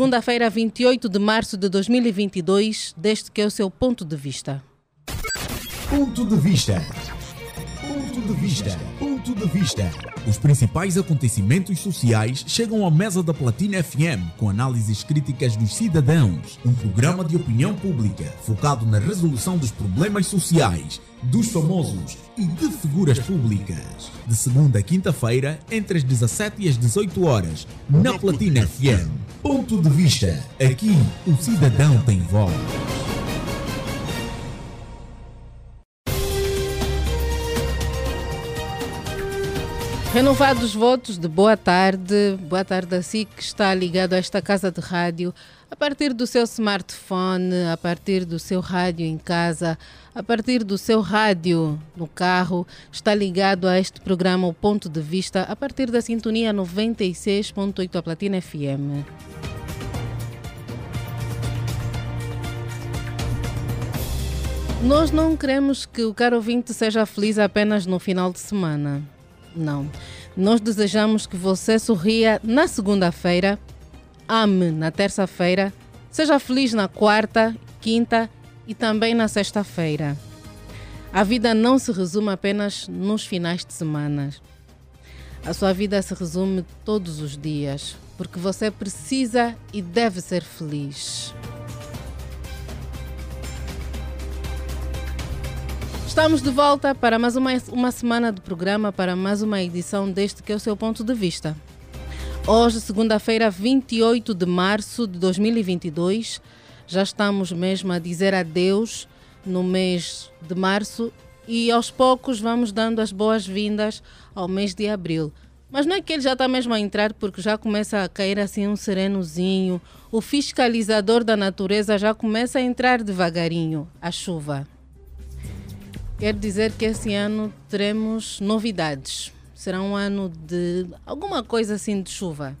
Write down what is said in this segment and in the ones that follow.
Segunda-feira, 28 de março de 2022, deste que é o seu ponto de vista. Ponto de vista. Ponto de vista. Ponto de vista. Os principais acontecimentos sociais chegam à mesa da Platina FM com análises críticas dos cidadãos. Um programa de opinião pública focado na resolução dos problemas sociais, dos famosos e de figuras públicas. De segunda a quinta-feira, entre as 17 e as 18 horas, na Platina FM. Ponto de vista. Aqui, o cidadão tem voz. Renovados votos de boa tarde, boa tarde a si que está ligado a esta casa de rádio, a partir do seu smartphone, a partir do seu rádio em casa, a partir do seu rádio no carro, está ligado a este programa O Ponto de Vista, a partir da sintonia 96.8 a Platina FM. Nós não queremos que o caro ouvinte seja feliz apenas no final de semana. Não. Nós desejamos que você sorria na segunda-feira, ame na terça-feira, seja feliz na quarta, quinta e também na sexta-feira. A vida não se resume apenas nos finais de semana. A sua vida se resume todos os dias, porque você precisa e deve ser feliz. Estamos de volta para mais uma, uma semana de programa, para mais uma edição deste que é o seu ponto de vista. Hoje, segunda-feira, 28 de março de 2022, já estamos mesmo a dizer adeus no mês de março e aos poucos vamos dando as boas-vindas ao mês de abril. Mas não é que ele já está mesmo a entrar porque já começa a cair assim um serenozinho. O fiscalizador da natureza já começa a entrar devagarinho, a chuva. Quer dizer que esse ano teremos novidades. Será um ano de alguma coisa assim de chuva.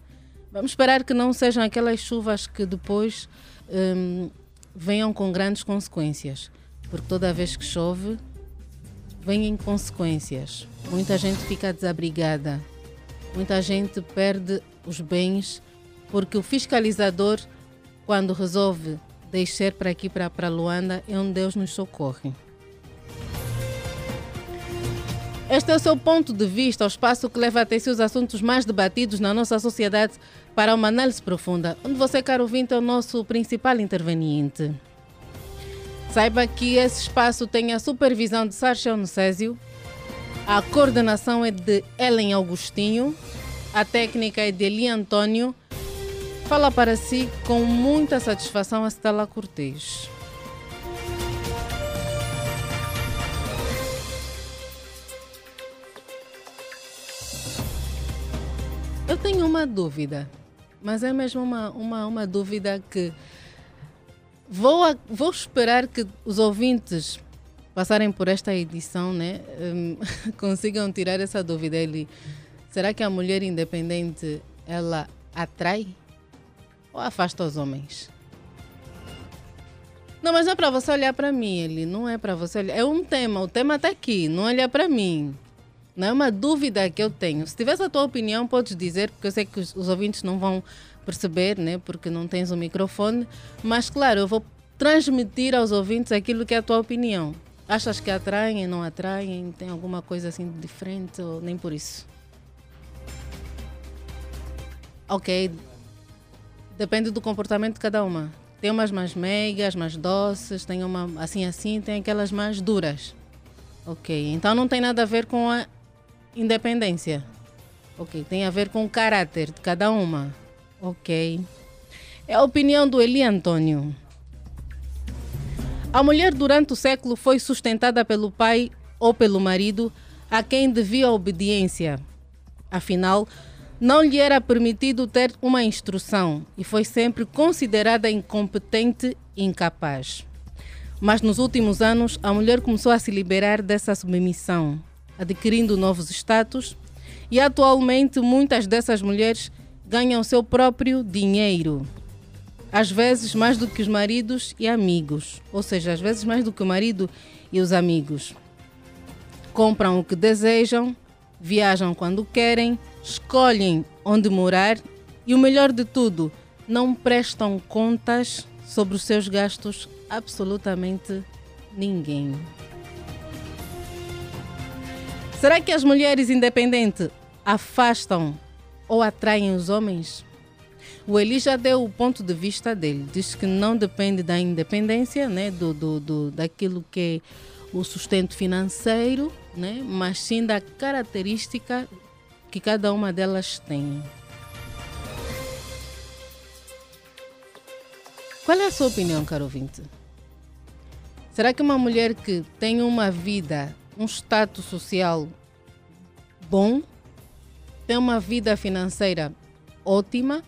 Vamos esperar que não sejam aquelas chuvas que depois hum, venham com grandes consequências. Porque toda vez que chove, vêm consequências. Muita gente fica desabrigada. Muita gente perde os bens porque o fiscalizador, quando resolve descer para aqui, para, para Luanda, é onde Deus nos socorre. Este é o seu ponto de vista, o espaço que leva até si os assuntos mais debatidos na nossa sociedade para uma análise profunda, onde você, caro ouvinte, é o nosso principal interveniente. Saiba que esse espaço tem a supervisão de Sarchel Nucésio, a coordenação é de Ellen Augustinho, a técnica é de Eli Antônio. Fala para si com muita satisfação a Stella Cortês. Eu tenho uma dúvida, mas é mesmo uma, uma, uma dúvida que vou, a, vou esperar que os ouvintes passarem por esta edição, né, um, consigam tirar essa dúvida. Ele, será que a mulher independente ela atrai ou afasta os homens? Não, mas não é para você olhar para mim, ele não é para você olhar. É um tema, o tema está aqui, não olha para mim. Não é uma dúvida que eu tenho. Se tivesse a tua opinião, podes dizer, porque eu sei que os, os ouvintes não vão perceber, né? Porque não tens o um microfone. Mas, claro, eu vou transmitir aos ouvintes aquilo que é a tua opinião. Achas que atraem, não atraem? Tem alguma coisa assim diferente ou nem por isso? Ok. Depende do comportamento de cada uma. Tem umas mais meigas, mais doces, tem uma assim assim, tem aquelas mais duras. Ok. Então não tem nada a ver com a independência. Ok, tem a ver com o caráter de cada uma. Ok. É a opinião do Eli Antônio. A mulher durante o século foi sustentada pelo pai ou pelo marido a quem devia obediência. Afinal, não lhe era permitido ter uma instrução e foi sempre considerada incompetente e incapaz. Mas nos últimos anos, a mulher começou a se liberar dessa submissão adquirindo novos status, e atualmente muitas dessas mulheres ganham seu próprio dinheiro. Às vezes mais do que os maridos e amigos, ou seja, às vezes mais do que o marido e os amigos. Compram o que desejam, viajam quando querem, escolhem onde morar e o melhor de tudo, não prestam contas sobre os seus gastos absolutamente ninguém. Será que as mulheres independentes afastam ou atraem os homens? O Eli já deu o ponto de vista dele. Diz que não depende da independência, né, do, do, do, daquilo que é o sustento financeiro, né, mas sim da característica que cada uma delas tem. Qual é a sua opinião, caro ouvinte? Será que uma mulher que tem uma vida, um status social bom, tem uma vida financeira ótima,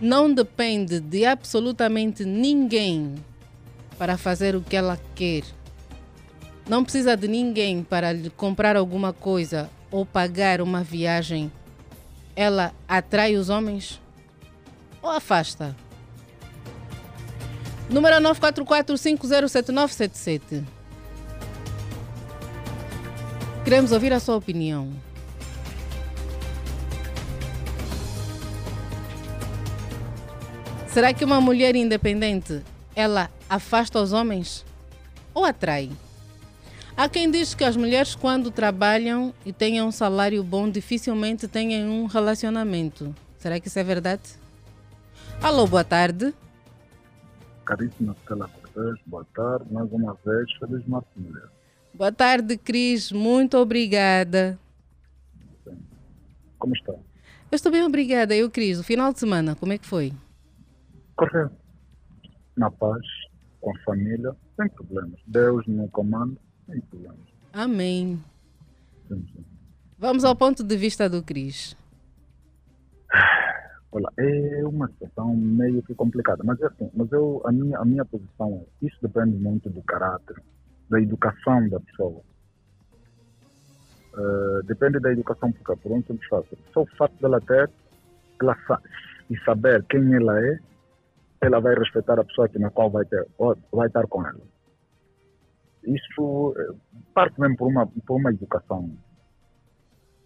não depende de absolutamente ninguém para fazer o que ela quer, não precisa de ninguém para lhe comprar alguma coisa ou pagar uma viagem, ela atrai os homens ou afasta? Número 944-507977. Queremos ouvir a sua opinião. Será que uma mulher independente, ela afasta os homens ou atrai? Há quem diz que as mulheres quando trabalham e tenham um salário bom dificilmente têm um relacionamento. Será que isso é verdade? Alô, boa tarde caríssima Stella Cortez, boa tarde, mais uma vez, feliz Março Mulher. Boa tarde, Cris, muito obrigada. Como está? Eu estou bem, obrigada. Eu, Cris, o final de semana, como é que foi? Correto. Na paz, com a família, sem problemas. Deus no comando, sem problemas. Amém. Sim, sim. Vamos ao ponto de vista do Cris. Olha, é uma situação meio que complicada, mas é assim, mas eu, a, minha, a minha posição é, isso depende muito do caráter, da educação da pessoa. Uh, depende da educação, porque por um simples fato, só o fato dela ter ela e saber quem ela é, ela vai respeitar a pessoa que na qual vai, ter, vai estar com ela. Isso eh, parte mesmo por uma, por uma educação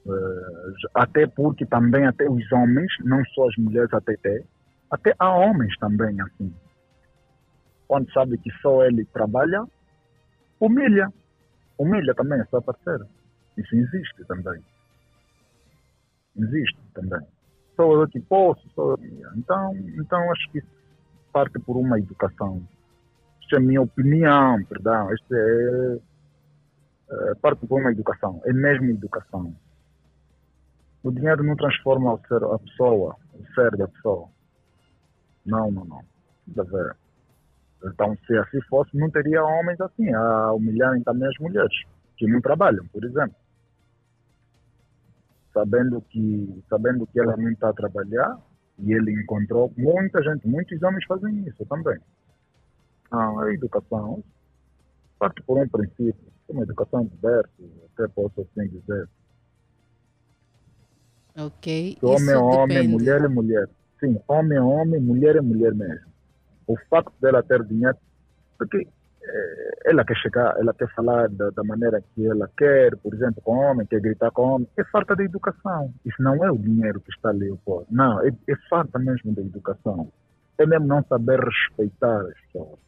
Uh, até porque também até os homens, não só as mulheres até até, até há homens também assim. Quando sabe que só ele trabalha, humilha. Humilha também a sua parceira. Isso existe também. Existe também. Só eu que posso, só eu. Então, então acho que parte por uma educação. Isso é a minha opinião, perdão. Isto é, é parte por uma educação. É mesmo educação o dinheiro não transforma o ser, a pessoa, o ser da pessoa. Não, não, não. Deve. Então, se assim fosse, não teria homens assim, a humilharem também as mulheres, que não trabalham, por exemplo. Sabendo que, sabendo que ela não está a trabalhar, e ele encontrou muita gente, muitos homens fazem isso também. Ah, a educação parte por um princípio, uma educação diversa, até posso assim dizer. Ok. Homem é homem, mulher é mulher. Sim, homem é homem, mulher é mulher mesmo. O facto dela ter dinheiro, porque é, ela quer chegar, ela quer falar da, da, maneira que ela quer, por exemplo, com homem, quer gritar com homem, é falta de educação. Isso não é o dinheiro que está ali, pô. não, é, é falta mesmo de educação. É mesmo não saber respeitar as pessoas.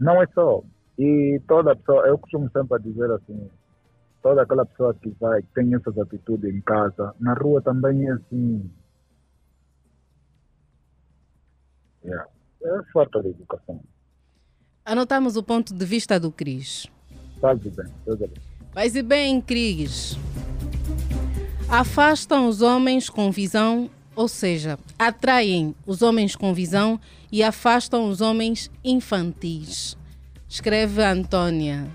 Não é só. E toda pessoa, eu costumo sempre dizer assim, toda aquela pessoa que vai, que tem essas atitudes em casa, na rua também é assim. Yeah. É falta de educação. Anotamos o ponto de vista do Cris. Faz bem, faz bem. Faz bem, Cris. Afastam os homens com visão, ou seja, atraem os homens com visão e afastam os homens infantis. Escreve Antônia.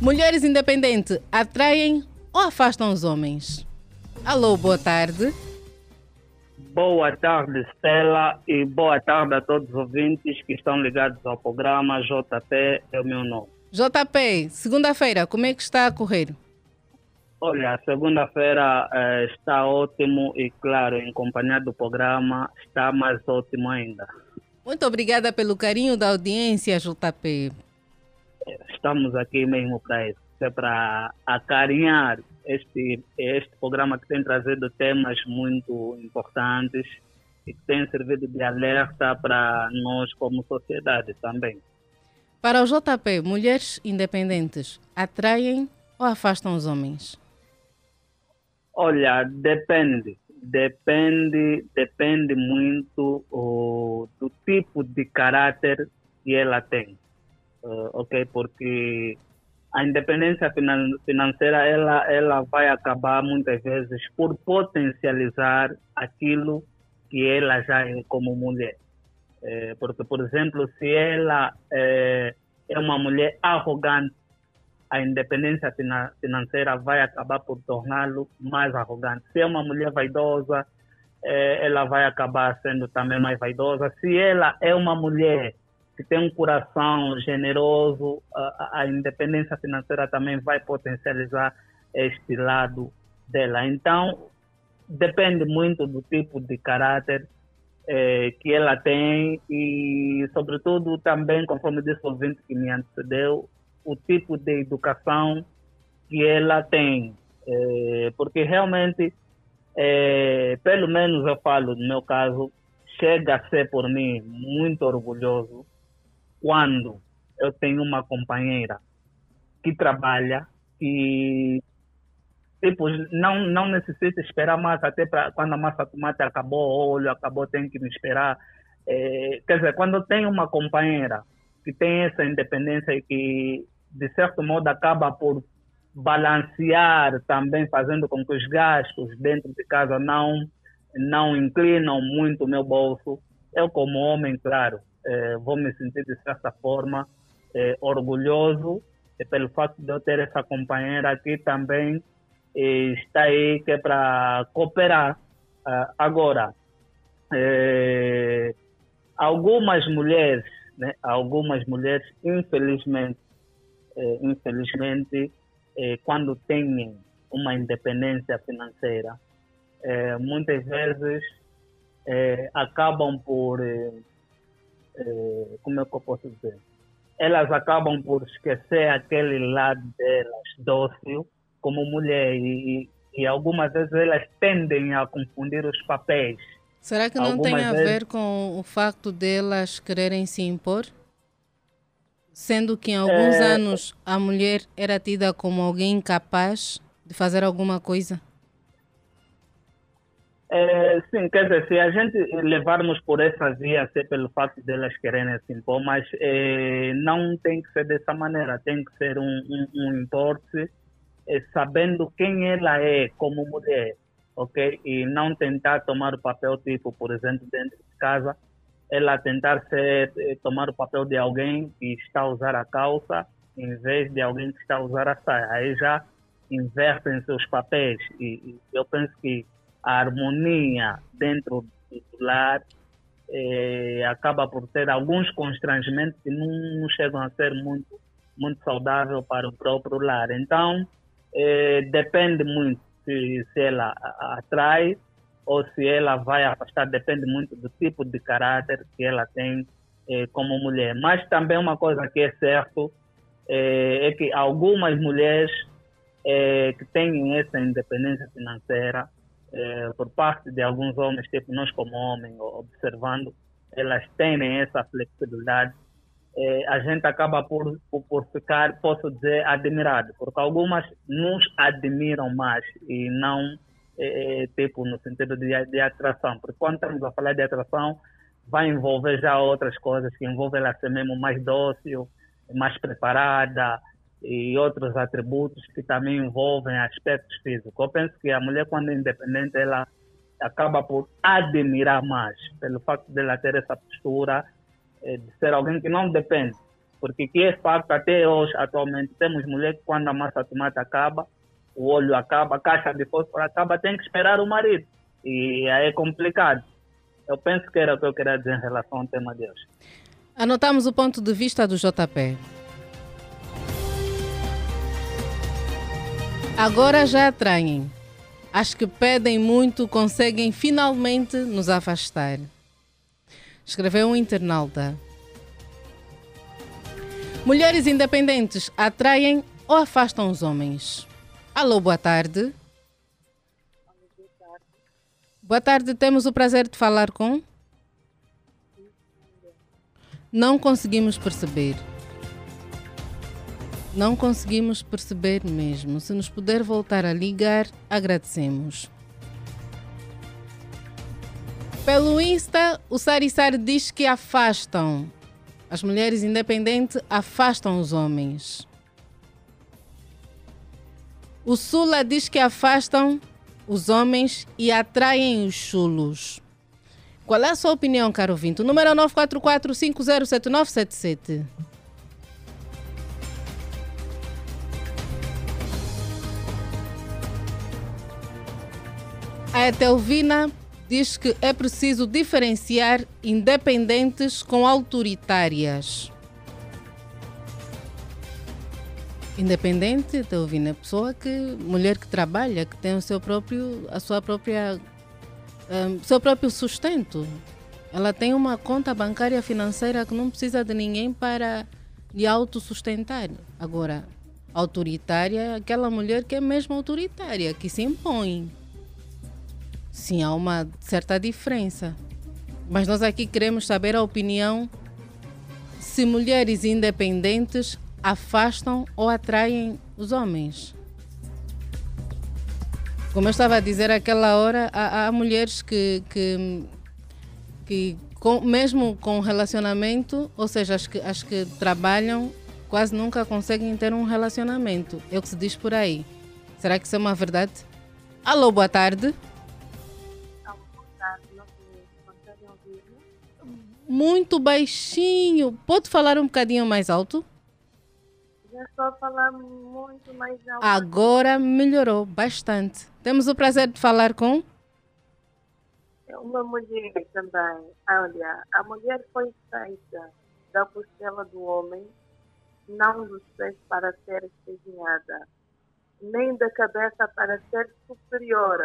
Mulheres independentes atraem ou afastam os homens? Alô, boa tarde. Boa tarde, Stella, e boa tarde a todos os ouvintes que estão ligados ao programa JP, é o meu nome. JP, segunda-feira, como é que está a correr? Olha, segunda-feira eh, está ótimo e, claro, em companhia do programa, está mais ótimo ainda. Muito obrigada pelo carinho da audiência, JP estamos aqui mesmo para isso, é para acarinhar este, este programa que tem trazido temas muito importantes e que tem servido de alerta para nós como sociedade também. Para o JP, mulheres independentes atraem ou afastam os homens? Olha, depende. Depende, depende muito uh, do tipo de caráter que ela tem. Uh, ok? Porque a independência financeira ela, ela vai acabar muitas vezes por potencializar aquilo que ela já é como mulher. É, porque, por exemplo, se ela é, é uma mulher arrogante, a independência financeira vai acabar por torná-lo mais arrogante. Se é uma mulher vaidosa, é, ela vai acabar sendo também mais vaidosa. Se ela é uma mulher que tem um coração generoso, a, a independência financeira também vai potencializar este lado dela. Então, depende muito do tipo de caráter eh, que ela tem e, sobretudo, também, conforme disse o ouvinte que me antecedeu, o tipo de educação que ela tem. Eh, porque realmente, eh, pelo menos eu falo no meu caso, chega a ser por mim muito orgulhoso quando eu tenho uma companheira que trabalha e tipo, não, não necessita esperar mais até quando a massa tomate acabou, o óleo acabou, tem que me esperar. É, quer dizer, quando eu tenho uma companheira que tem essa independência e que, de certo modo, acaba por balancear também, fazendo com que os gastos dentro de casa não, não inclinam muito o meu bolso, eu, como homem, claro, eh, vou me sentir de certa forma eh, orgulhoso pelo fato de eu ter essa companheira que também eh, está aí que é para cooperar. Uh, agora, algumas mulheres, né, algumas mulheres, infelizmente, infelizmente, quando têm uma independência financeira, muitas vezes acabam por eh, como é que eu posso dizer? Elas acabam por esquecer aquele lado delas dócil como mulher e, e algumas vezes elas tendem a confundir os papéis. Será que não algumas tem a vezes... ver com o facto delas quererem se impor? Sendo que em alguns é... anos a mulher era tida como alguém incapaz de fazer alguma coisa? É, sim, quer dizer, se a gente levarmos por essa via, ser pelo fato delas quererem se impor, mas é, não tem que ser dessa maneira, tem que ser um, um, um é, sabendo quem ela é como mulher, ok? E não tentar tomar o papel, tipo, por exemplo, dentro de casa, ela tentar ser, é, tomar o papel de alguém que está a usar a calça em vez de alguém que está a usar a saia. Aí já invertem seus papéis e, e eu penso que a harmonia dentro do lar eh, acaba por ter alguns constrangimentos que não, chegam a ser muito, muito saudável para o próprio lar. Então, eh, depende muito se, se ela atrai ou se ela vai afastar, depende muito do tipo de caráter que ela tem eh, como mulher. Mas também uma coisa que é certo eh, é que algumas mulheres eh, que têm essa independência financeira eh, por parte de alguns homens, tipo nós como homens, observando, elas têm essa flexibilidade, eh, a gente acaba por, por, por, ficar, posso dizer, admirado, porque algumas nos admiram mais e não, eh, tipo, no sentido de, de atração, porque quando estamos a falar de atração, vai envolver já outras coisas, que envolvem ela ser mesmo mais dócil, mais preparada, e outros atributos que também envolvem aspectos físicos. Eu penso que a mulher, quando é independente, ela acaba por admirar mais pelo facto de ela ter essa postura eh, de ser alguém que não depende. Porque que é facto, até hoje, atualmente, temos mulheres que quando a massa de tomate acaba, o óleo acaba, a caixa de fósforo acaba, tem que esperar o marido. E aí é complicado. Eu penso que era o que eu queria dizer em relação ao tema de hoje. Anotamos o ponto de vista do JP. Agora já atraem. As que pedem muito conseguem finalmente nos afastar. Escreveu um internauta. Mulheres independentes atraem ou afastam os homens? Alô, boa tarde. Boa tarde, temos o prazer de falar com. Não conseguimos perceber. Não conseguimos perceber mesmo. Se nos puder voltar a ligar, agradecemos. Pelo Insta, o Sarissar diz que afastam. As mulheres independentes afastam os homens. O Sula diz que afastam os homens e atraem os chulos. Qual é a sua opinião, caro ouvinte? O número é 944-507977. A Etelvina diz que é preciso diferenciar independentes com autoritárias. Independente, é pessoa que, mulher que trabalha, que tem o seu próprio, a sua própria, um, seu próprio sustento. Ela tem uma conta bancária financeira que não precisa de ninguém para lhe autossustentar. Agora, autoritária é aquela mulher que é mesmo autoritária, que se impõe. Sim, há uma certa diferença. Mas nós aqui queremos saber a opinião se mulheres independentes afastam ou atraem os homens. Como eu estava a dizer aquela hora, há, há mulheres que, que, que com, mesmo com relacionamento, ou seja, as que, as que trabalham, quase nunca conseguem ter um relacionamento. É o que se diz por aí. Será que isso é uma verdade? Alô, boa tarde. Muito baixinho. Pode falar um bocadinho mais alto? Já estou a falar muito mais alto. Agora melhorou bastante. Temos o prazer de falar com? É uma mulher também. Olha, a mulher foi feita da costela do homem, não dos pés para ser espezinhada, nem da cabeça para ser superior,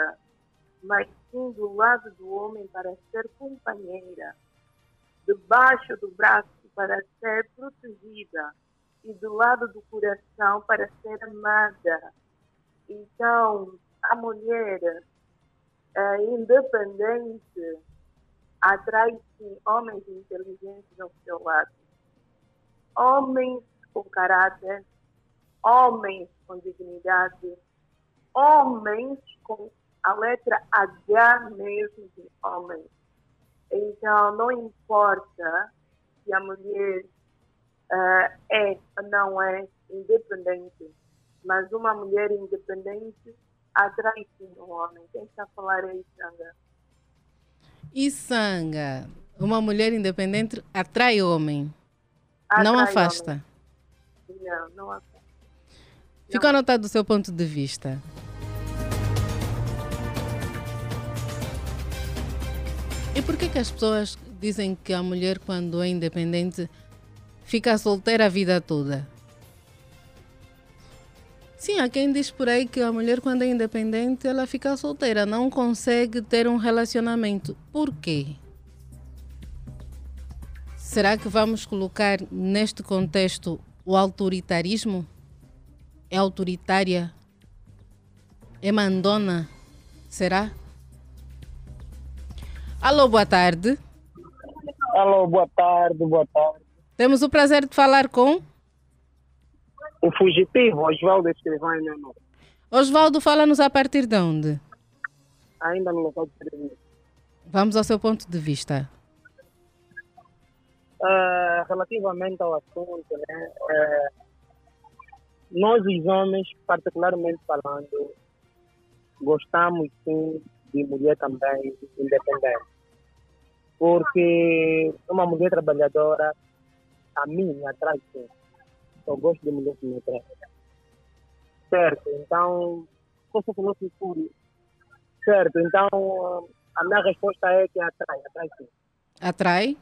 mas sim do lado do homem para ser companheira, debaixo do braço para ser protegida e do lado do coração para ser amada. Então, a mulher é, independente atrai sim homens inteligentes ao seu lado. Homens com caráter, homens com dignidade, homens com a letra H mesmo de homem. Então, não importa se a mulher uh, é ou não é independente, mas uma mulher independente atrai sim um homem. Quem está a falar é Isanga. Isanga, uma mulher independente atrai homem, atrai não afasta. Homem. Não, não afasta. Ficou anotado do seu ponto de vista. E por que, que as pessoas dizem que a mulher, quando é independente, fica solteira a vida toda. Sim, há quem diz por aí que a mulher, quando é independente, ela fica solteira, não consegue ter um relacionamento. Por quê? Será que vamos colocar neste contexto o autoritarismo? É autoritária? É mandona? Será? Alô, boa tarde. Alô, boa tarde, boa tarde. Temos o prazer de falar com o fugitivo, meu nome. Oswaldo, fala-nos a partir de onde? Ainda no local de serviço. Vamos ao seu ponto de vista. Uh, relativamente ao assunto, né, uh, nós os homens, particularmente falando, gostamos sim de mulher também independente. Porque uma mulher trabalhadora a mim me atrai sim. Eu gosto de mulheres que me atraem. Certo, então, você falou que fúria. Certo, então a minha resposta é que atrai, atrai sim. Atrai?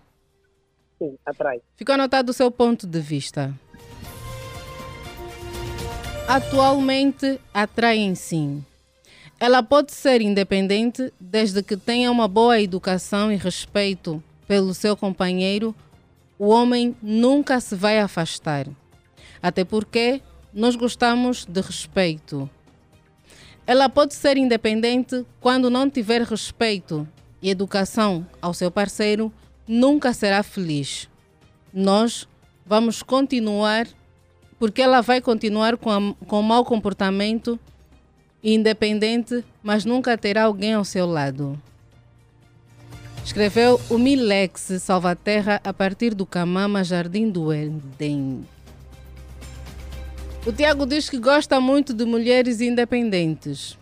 Sim, atrai. Ficou anotado o seu ponto de vista. Atualmente atraem sim. Ela pode ser independente desde que tenha uma boa educação e respeito pelo seu companheiro o homem nunca se vai afastar. Até porque nós gostamos de respeito. Ela pode ser independente quando não tiver respeito e educação ao seu parceiro, nunca será feliz. Nós vamos continuar, porque ela vai continuar com, a, com mau comportamento, independente, mas nunca terá alguém ao seu lado. Escreveu o Milex Salvaterra a partir do Camama Jardim do Éden. O Tiago diz que gosta muito de mulheres independentes.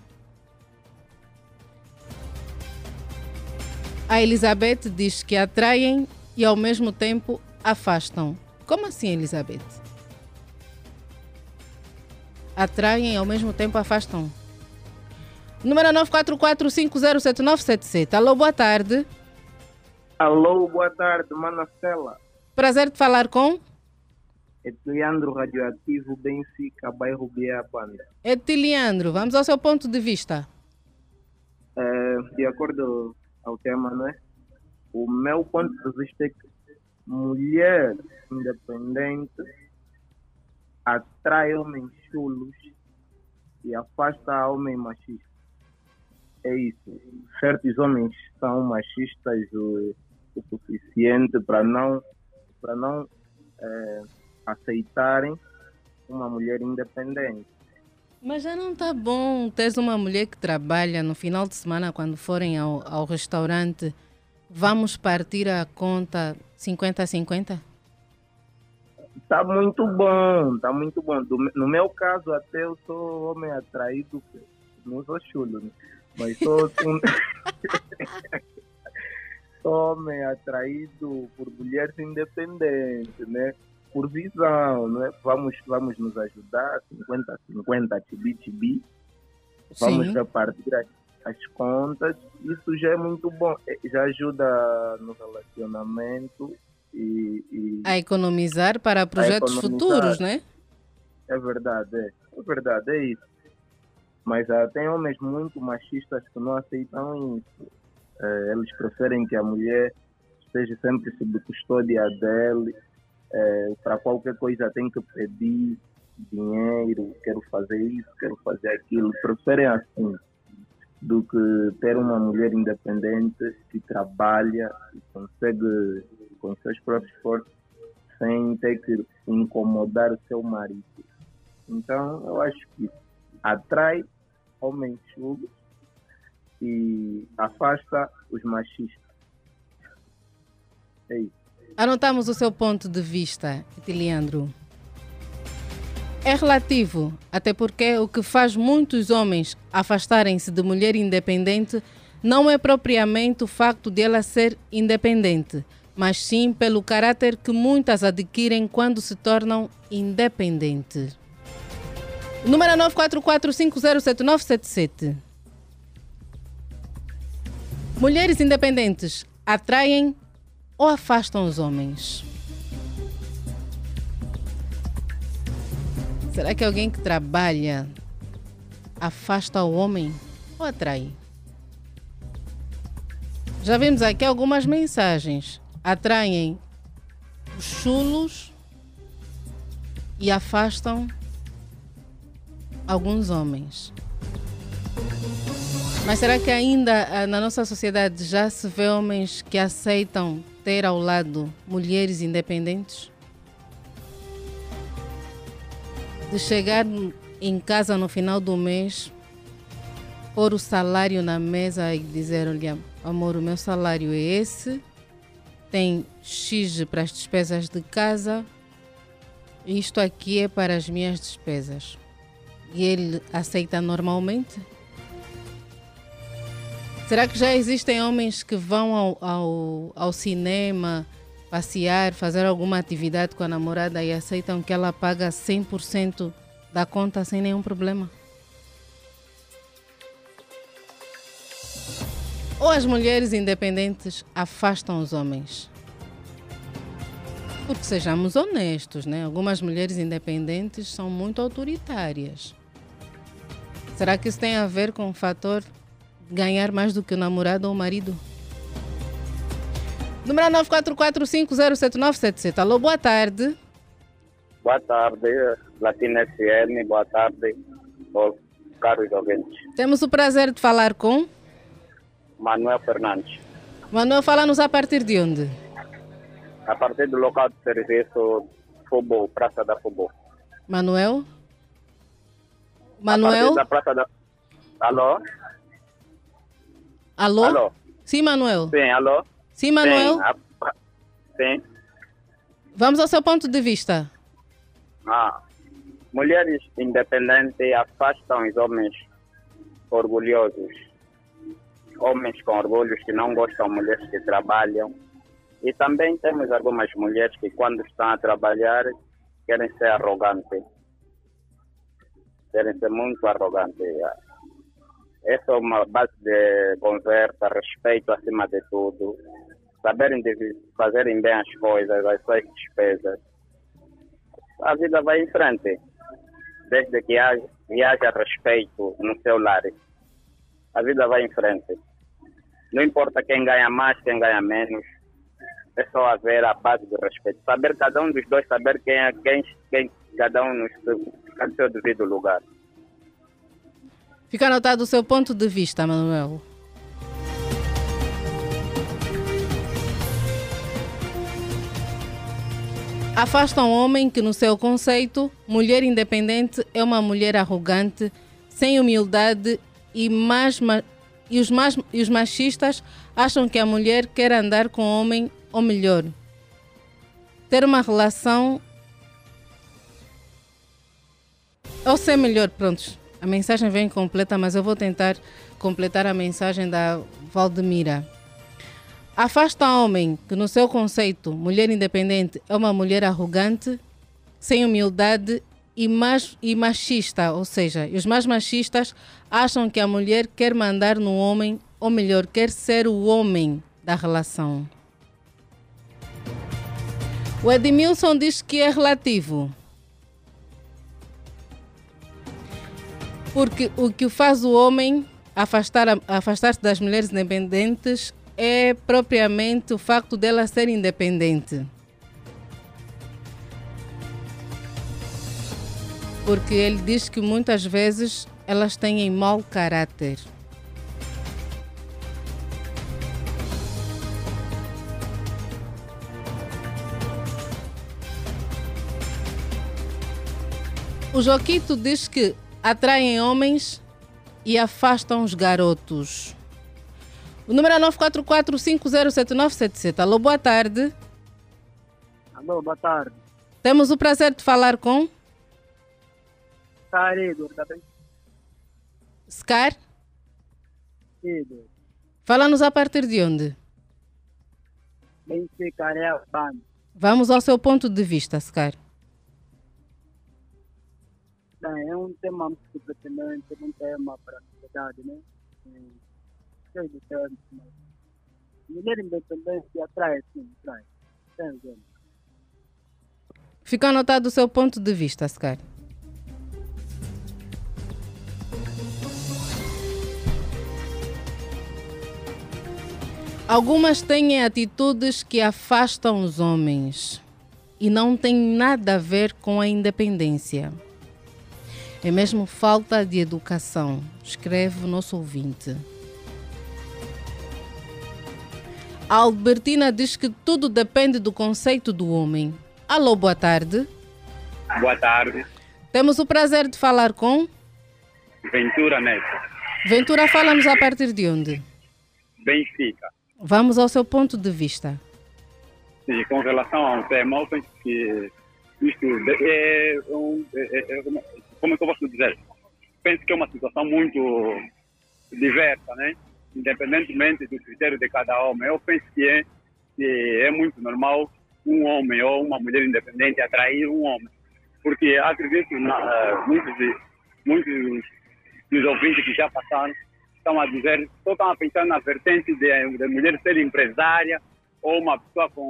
A Elizabeth diz que atraem e ao mesmo tempo afastam. Como assim, Elizabeth? Atraem e ao mesmo tempo afastam. Número 944507977. Alô, boa tarde. Alô, boa tarde, Manacela. Prazer de falar com? Etiliandro Radioativo, Benfica, bairro Biabanda. Etiliandro, vamos ao seu ponto de vista. É, de acordo ao tema, não é? O meu ponto de vista é que mulher independente atrai homens chulos e afasta homem machista. É isso. Certos homens são machistas o, o suficiente para não, para não é, aceitarem uma mulher independente. Mas já não está bom teres uma mulher que trabalha no final de semana, quando forem ao, ao restaurante, vamos partir a conta 50 a 50? Está muito bom, está muito bom. no meu caso, até eu sou homem atraído, não sou chulo, né? Mas sou, sou homem atraído por mulheres independentes, né? por visão, não é? Vamos, vamos nos ajudar, 50 50, tibi tibi. Vamos Sim. repartir as, as contas. Isso já é muito bom, é, já ajuda no relacionamento e, e a economizar para projetos economizar. futuros, né? É verdade, é, é verdade, é isso. Mas uh, tem homens muito machistas que não aceitam isso. Uh, eles preferem que a mulher esteja sempre sob custódia dele é, para qualquer coisa tem que pedir dinheiro, quero fazer isso, quero fazer aquilo. Preferem assim do que ter uma mulher independente que trabalha e consegue com seus próprios esforços sem ter que incomodar o seu marido. Então, eu acho que atrai homens chulos e afasta os machistas. É isso. Anotamos o seu ponto de vista, Leandro. É relativo, até porque o que faz muitos homens afastarem-se de mulher independente não é propriamente o facto de ela ser independente, mas sim pelo caráter que muitas adquirem quando se tornam independentes. Número 944507977. Mulheres independentes atraem ou afastam os homens? Será que alguém que trabalha afasta o homem ou atrai? Já vimos aqui algumas mensagens. Atraem os chulos e afastam alguns homens. Mas será que ainda ah, na nossa sociedade já se vê homens que aceitam ter ao lado mulheres independentes? De chegar em casa no final do mês, pôr o salário na mesa e dizer: Olha, amor, o meu salário é esse, tem X para as despesas de casa, isto aqui é para as minhas despesas. E ele aceita normalmente? Será que já existem homens que vão ao, ao, ao cinema passear, fazer alguma atividade com a namorada e aceitam que ela paga 100% da conta sem nenhum problema? Ou as mulheres independentes afastam os homens? Porque sejamos honestos, né? Algumas mulheres independentes são muito autoritárias. Será que isso tem a ver com o fator ganhar mais do que o namorado ou o marido. Número 944507977. Alô, boa tarde. Boa tarde, Latina FM, boa tarde, caros ouvintes. Temos o prazer de falar com Manuel Fernandes. Manuel, fala-nos a partir de onde? A partir do local de serviço Fobo, Praça da Fobo. Manuel? Manuel? da Praça da... Alô? Alô? Alô? Sim, Manuel. Sim, alô? Sim, Manuel. Sim, a- Sim. Vamos ao seu ponto de vista. Ah, mulheres independentes afastam os homens orgulhosos. Homens com orgulhos que não gostam de mulheres que trabalham. E também temos algumas mulheres que, quando estão a trabalhar, querem ser arrogantes. Querem ser muito arrogantes. Essa é uma base de conversa, respeito acima de tudo. Saberem fazerem bem as coisas, as suas despesas a vida vai em frente. Desde que haja, que haja respeito no seu lar, a vida vai em frente. Não importa quem ganha mais, quem ganha menos, é só haver a base do respeito. Saber cada um dos dois, saber quem é quem, quem cada um no seu, devido lugar. Fica anotado o seu ponto de vista, Manuel. Afasta um homem que, no seu conceito, mulher independente é uma mulher arrogante, sem humildade e, mais, ma- e, os, mais, e os machistas acham que a mulher quer andar com o homem, ou melhor, ter uma relação ou ser melhor, prontos. A mensagem vem completa, mas eu vou tentar completar a mensagem da Valdemira. Afasta homem que, no seu conceito, mulher independente é uma mulher arrogante, sem humildade e, e machista, ou seja, os mais machistas acham que a mulher quer mandar no homem, ou melhor, quer ser o homem da relação. O Edmilson diz que é relativo. Porque o que faz o homem afastar, afastar-se das mulheres independentes é propriamente o facto dela ser independente. Porque ele diz que muitas vezes elas têm mau caráter. O Joquito diz que atraem homens e afastam os garotos. O número é 944-507977. Alô, boa tarde. Alô, boa tarde. Temos o prazer de falar com Tá, Igor, tá bem? Scar. Igor, Fala-nos a partir de onde? Carel, bando. Vamos ao seu ponto de vista, Scar. Bem, é um tema muito pertinente, é um tema para a sociedade, né? É, Cheio de temas, mas... Mulher independente atrai, sim, atrai. Fica anotado o seu ponto de vista, Scar. Algumas têm atitudes que afastam os homens e não têm nada a ver com a independência. É mesmo falta de educação, escreve o nosso ouvinte. A Albertina diz que tudo depende do conceito do homem. Alô, boa tarde. Boa tarde. Temos o prazer de falar com Ventura Neto. Ventura. Fala-nos a partir de onde? Benfica. Vamos ao seu ponto de vista. E com relação ao tema, eu penso que isto é, um, é, é, é como é eu posso dizer? Penso que é uma situação muito diversa, né? Independentemente do critério de cada homem, eu penso que é, que é muito normal um homem ou uma mulher independente atrair um homem. Porque acredito, na, eh, muitos, de- muitos dos ouvintes que já passaram estão a dizer, só estão a pensar na vertente de, de mulher ser empresária ou uma pessoa com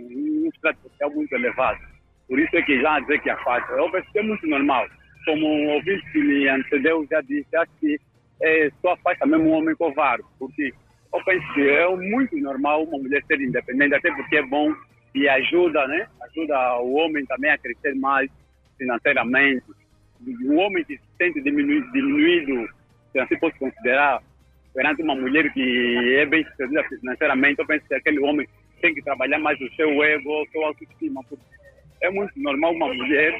um estrato social muito elevado. Por isso é que já dizer que afasta. Eu penso que é muito normal. Como um ouvinte que me antecedeu já disse, acho que é, só afasta mesmo um homem covarde. Porque eu penso que é muito normal uma mulher ser independente, até porque é bom e ajuda, né? Ajuda o homem também a crescer mais financeiramente. o homem que se sente diminuído, diminuído se assim pode considerar, perante uma mulher que é bem sucedida financeiramente, eu penso que aquele homem tem que trabalhar mais o seu ego, seu autoestima. Porque é muito normal uma mulher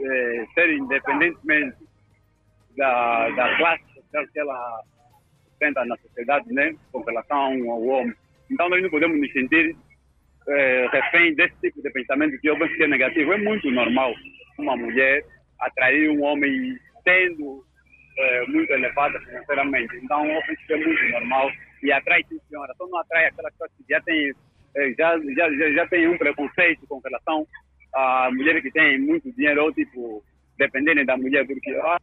é, ser independentemente da, da classe social que ela sustenta na sociedade, né, com relação ao homem. Então nós não podemos nos sentir é, refém desse tipo de pensamento que eu penso que é negativo. É muito normal uma mulher atrair um homem tendo é, muito elevada financeiramente. Então, eu penso que é muito normal e atrai sim, senhora. Só não atrai aquelas pessoas que já têm, é, já, já, já, já tem um preconceito com relação a mulheres que têm muito dinheiro ou, tipo, dependendo da mulher, porque ah,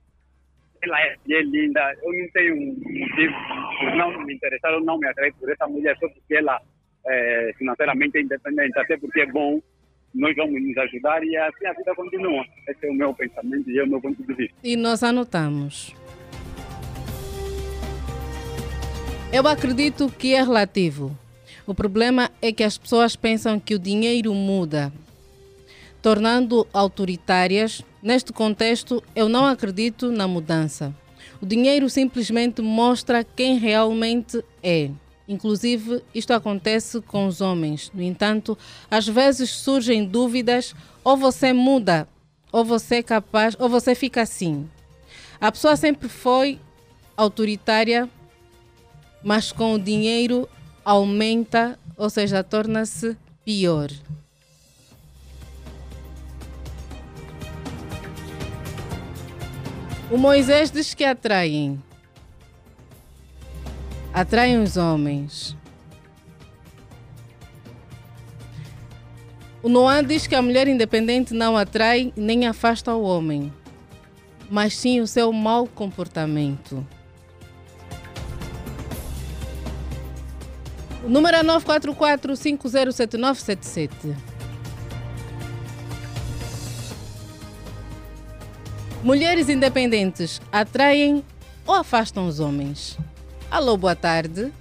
ela é, é linda, eu não tenho motivo por não me interessar ou não me atrair por essa mulher só porque ela é, financeiramente independente, até porque é bom nós vamos nos ajudar e assim a vida continua. Esse é o meu pensamento e é o meu ponto de vista. E nós anotamos. Eu acredito que é relativo. O problema é que as pessoas pensam que o dinheiro muda, tornando autoritárias. Neste contexto, eu não acredito na mudança. O dinheiro simplesmente mostra quem realmente é. Inclusive, isto acontece com os homens. No entanto, às vezes surgem dúvidas: ou você muda, ou você é capaz, ou você fica assim. A pessoa sempre foi autoritária, mas com o dinheiro aumenta, ou seja, torna-se pior. O Moisés diz que atraem atraem os homens. O Noah diz que a mulher independente não atrai nem afasta o homem, mas sim o seu mau comportamento. O número é 944-507977. Mulheres independentes atraem ou afastam os homens? Alô, boa tarde.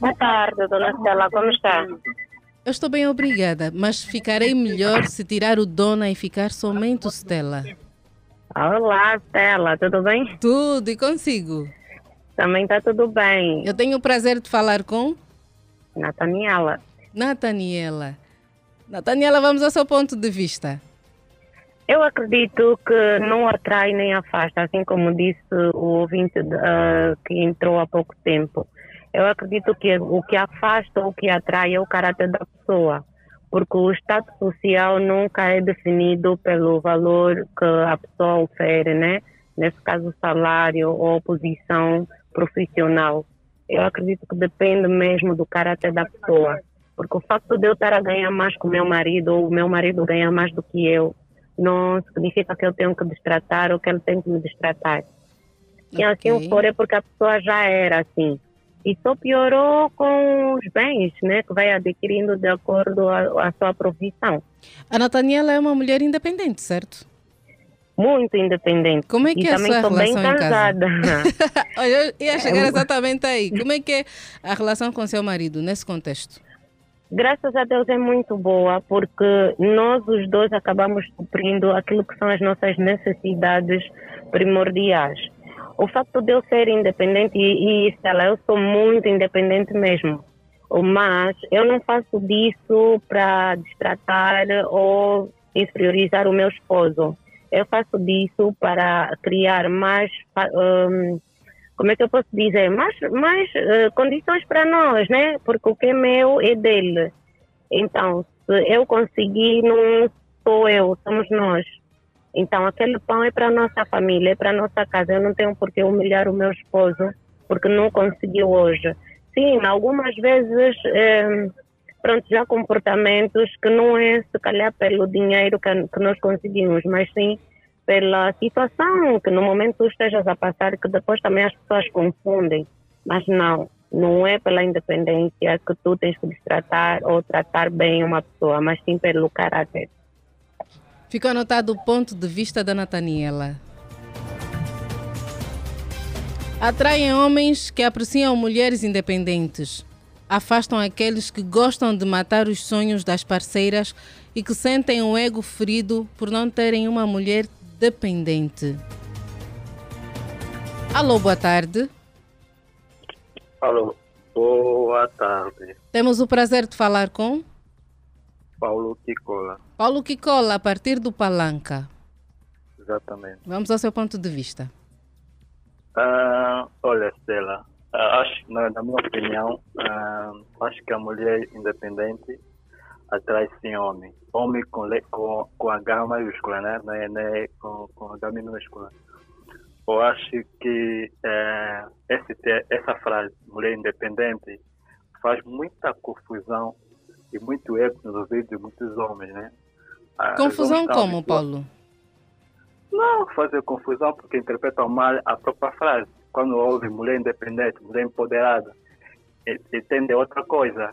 Boa tarde, dona Stella, como está? Eu estou bem, obrigada, mas ficarei melhor se tirar o dona e ficar somente o Stella. Olá, Stella, tudo bem? Tudo, e consigo? Também está tudo bem. Eu tenho o prazer de falar com? Nataniela. Nataniela. Nataniela, vamos ao seu ponto de vista. Eu acredito que não atrai nem afasta, assim como disse o ouvinte uh, que entrou há pouco tempo. Eu acredito que o que afasta ou o que atrai é o caráter da pessoa, porque o status social nunca é definido pelo valor que a pessoa ofere, né? Nesse caso, salário ou posição profissional. Eu acredito que depende mesmo do caráter da pessoa, porque o facto de eu estar a ganhar mais o meu marido ou o meu marido ganhar mais do que eu não significa que eu tenho que destratar ou que ele tem que me destratar. E assim o for é porque a pessoa já era assim. E só piorou com os bens, né, que vai adquirindo de acordo à, sua profissão. A Nataniela é uma mulher independente, certo? Muito independente. Como é que e é a sua relação bem casada. eu ia chegar é exatamente aí. Como é que é a relação com seu marido nesse contexto? Graças a Deus é muito boa, porque nós os dois acabamos suprindo aquilo que são as nossas necessidades primordiais. O facto de eu ser independente, e, e lá, eu sou muito independente mesmo, mas eu não faço disso para destratar ou inferiorizar o meu esposo. Eu faço disso para criar mais um, como é que eu posso dizer, mais, mais uh, condições para nós, né? Porque o que é meu é dele. Então, se eu conseguir, não sou eu, somos nós. Então, aquele pão é para a nossa família, é para a nossa casa. Eu não tenho por que humilhar o meu esposo, porque não conseguiu hoje. Sim, algumas vezes, eh, pronto, já comportamentos que não é se calhar pelo dinheiro que, que nós conseguimos, mas sim pela situação que no momento tu estejas a passar, que depois também as pessoas confundem. Mas não, não é pela independência que tu tens que tratar ou tratar bem uma pessoa, mas sim pelo caráter. Ficou anotado o ponto de vista da Nataniela. Atraem homens que apreciam mulheres independentes. Afastam aqueles que gostam de matar os sonhos das parceiras e que sentem o ego ferido por não terem uma mulher dependente. Alô, boa tarde. Alô, boa tarde. Temos o prazer de falar com Paulo Kikola. Paulo Kikola, a partir do Palanca. Exatamente. Vamos ao seu ponto de vista. Uh, olha, Stella, uh, acho, na, na, minha opinião, uh, acho que a mulher independente atrai sim homem. Homem com, com, com H maiúscula, né? Não é, não é com, com H minúscula. Eu acho que é, esse, essa frase, mulher independente, faz muita confusão e muito erro nos ouvidos de muitos homens, né? Confusão como, Paulo? Não, fazer confusão porque interpretam mal a própria frase. Quando ouve mulher independente, mulher empoderada, entende outra coisa.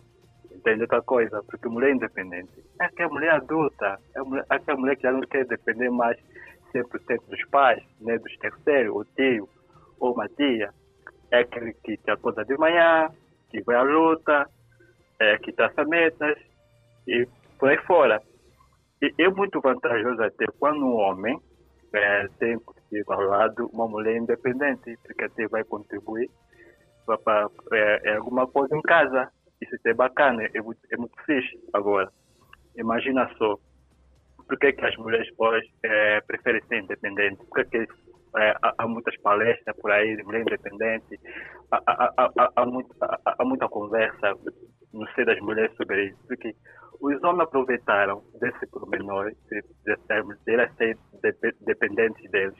Entende outra coisa, porque mulher independente é aquela mulher adulta, é aquela mulher que já não quer depender mais 100% dos pais, né, dos terceiros, o tio ou uma tia. É aquele que te acorda de manhã, que vai à luta, é, que traça metas e por aí fora. E é muito vantajoso até quando um homem é, tem consigo ao lado uma mulher independente, porque até vai contribuir para é, é, alguma coisa em casa. Isso é bacana, é muito, é muito fixe. Agora, imagina só, por que, que as mulheres hoje é, preferem ser independentes? Por que, que é, há, há, muitas palestras por aí de mulher independente? Há, há, há, muita, há muita conversa no seio das mulheres sobre isso, porque os homens aproveitaram desse pormenor, de, de, de elas serem dependentes deles,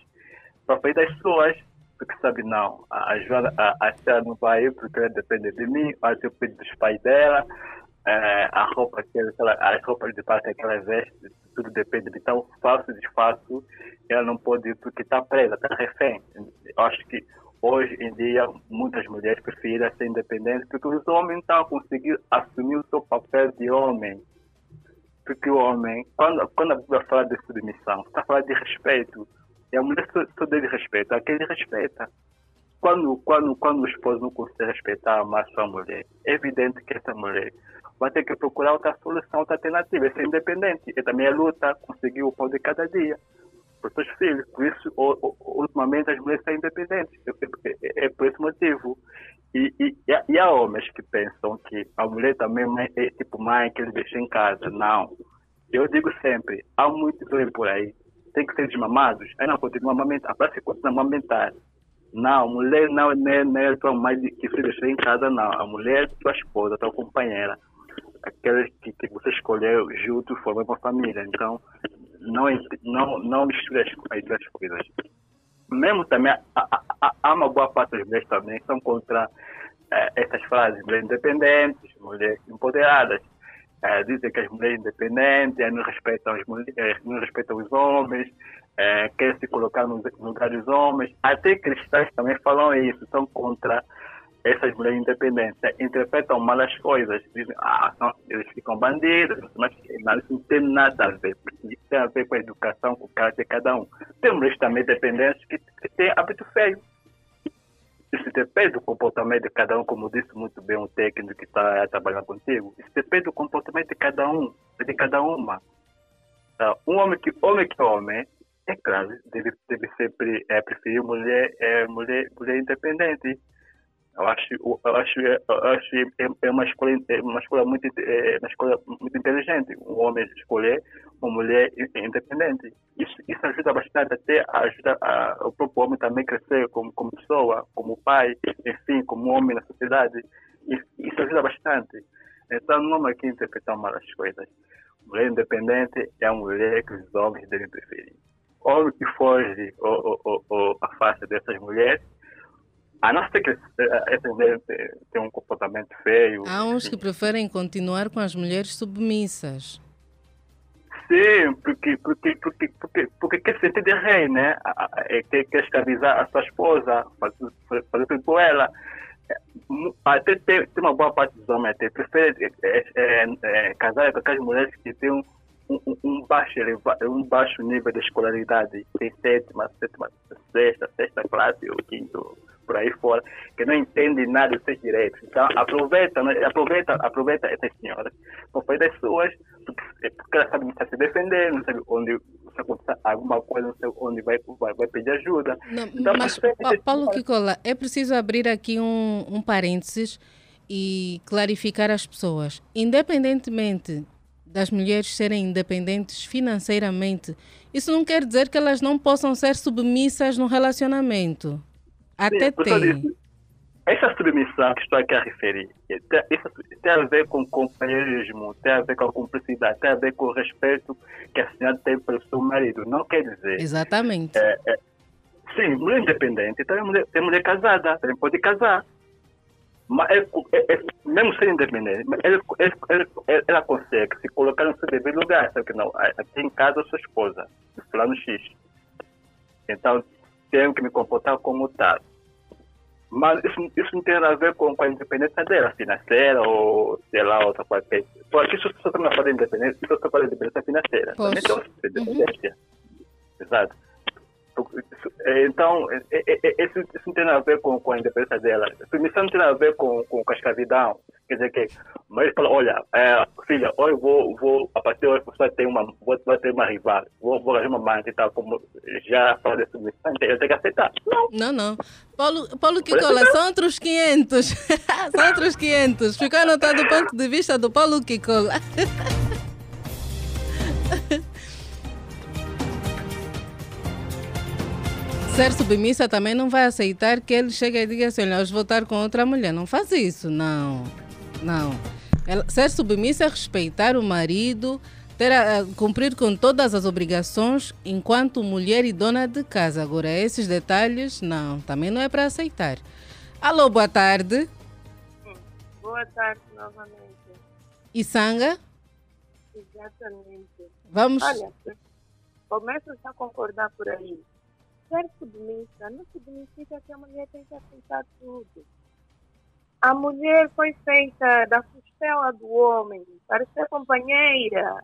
para fazer das suas, porque sabe, não, a Joana, a, a não vai ir porque ela depende de mim, mas eu pedi dos pais dela, é, a roupa que ela, as roupas de parte que ela veste, tudo depende de tão fácil e desfácil, ela não pode ir porque está presa, está refém. Eu acho que hoje em dia muitas mulheres preferem ser independentes porque os homens estão a conseguir assumir o seu papel de homem porque o homem, quando, quando a Bíblia fala de submissão, está falando de respeito. E a mulher só, só deve respeito a quem respeita. Quando, quando, quando o esposo não consegue respeitar a sua mulher, é evidente que essa mulher vai ter que procurar outra solução, outra alternativa, é ser independente. E também a luta, conseguir o pão de cada dia para os seus filhos. Por isso, ultimamente, as mulheres são independentes. É, é, é, é por esse motivo. E, e, e, há homens que pensam que a mulher também é tipo mãe que ele deixa em casa. Não. Eu digo sempre, há muitos homens por aí, tem que ser desmamados. Aí não continua a amamentar, para se continuar a amamentar. Não, mulher não, é, não é tua mãe que se deixou em casa, não. A mulher é tua esposa, tua companheira. Aquela que, que você escolheu junto, formando uma família. Então, não, não, não misture as, duas coisas mesmo também há, há, há, uma boa parte das mulheres também que são contra eh, essas frases, mulheres independentes, mulheres empoderadas. Eh, dizem que as mulheres independentes eh, não respeitam, as mulheres, não respeitam os homens, querem se colocar no lugar dos homens. Até cristãos também falam isso, são contra essas mulheres independentes interpretam mal as coisas, dizem, ah, não, eles ficam bandidos, mas não, isso não tem nada a ver, isso tem a ver com a educação, com o caráter de cada um. Tem mulheres também dependentes que, que têm hábito feio. Isso depende do comportamento de cada um, como disse muito bem um técnico que está trabalhando contigo. Isso depende do comportamento de cada um, de cada uma. Uh, um homem que homem que homem, é claro, deve, deve sempre é, preferir mulher, é, mulher, mulher independente eu acho, eu acho, eu acho é, é uma escolha, é uma escolha muito, é uma escolha muito inteligente. Um homem escolher uma mulher independente. Isso, isso ajuda bastante até ajuda a, o próprio homem também crescer como, como pessoa, como pai, enfim, como homem na sociedade. Isso, isso ajuda bastante. Então não vamos aqui interpretar mal as coisas. Mulher independente é a mulher que os homens devem preferir. Homem que foge ou, ou, ou afasta dessas mulheres a não ser que essa mulher tem um comportamento feio. Há uns que preferem continuar com as mulheres submissas. Sim, porque, porque, porque, porque, porque quer sentir de rei, né? É, quer, quer escravizar a sua esposa, fazer, fazer tudo por ela. Até tem, tem uma boa parte dos homens até prefere é, é, é, casar com aquelas mulheres que têm um, um, um, baixo, um baixo nível de escolaridade, tem sétima, sétima, sexta, sexta classe ou quinto por aí fora, que não entendem nada dos seus direitos. Então, aproveita, né? aproveita, aproveita essas senhoras, fazer das suas, porque, porque elas sabem se defender, não sabem onde se acontecer alguma coisa, não sei onde vai, vai, vai pedir ajuda. Não, então, mas, mas Paulo Kikola, é preciso abrir aqui um, um parênteses e clarificar as pessoas. Independentemente das mulheres serem independentes financeiramente, isso não quer dizer que elas não possam ser submissas no relacionamento. Até Sim, tem. Essa submissão que estou aqui a referir tem, isso tem a ver com companheirismo, tem a ver com a cumplicidade, tem a ver com o respeito que a senhora tem pelo seu marido. Não quer dizer. Exatamente. É, é, sim, mulher independente tem mulher, tem mulher casada, também pode casar. Mas é, é, é, mesmo sem independente, ela, ela, ela, consegue se colocar no seu devido lugar. Sabe que não? Aqui em casa eu sou esposa, plano X. Então, tenho que me comportar como tal. Mas isso, isso não tem a ver com, com a independência dela, financeira ou sei lá, outra coisa. Porque isso só está falando de independência, isso só fala de independência financeira. Poxa. Também tem outra independência. Uhum. Exato. Então, isso, isso não tem a ver com, com a independência dela. Submissão não tem a ver com, com a escravidão. Quer dizer que, mas fala, olha, é, filha, hoje vou, vou, a partir de hoje você vai ter uma, vai ter uma rival, vou, vou arranjar uma mãe e tal, como já de submissão, eu tenho que aceitar. Não, não. não. Paulo, Paulo Kikola, são outros 500. são outros 500. Ficou anotado do ponto de vista do Paulo Kikola. ser submissa também não vai aceitar que ele chegue e diga assim: olha, hoje vou estar com outra mulher. Não faz isso, não. Não. Ela, ser submissa é respeitar o marido, ter a, cumprir com todas as obrigações enquanto mulher e dona de casa. Agora, esses detalhes, não, também não é para aceitar. Alô, boa tarde. Boa tarde novamente. E Sanga? Exatamente. Vamos. Olha, começo a concordar por aí ser submissa não significa que a mulher tem que aceitar tudo. A mulher foi feita da costela do homem para ser companheira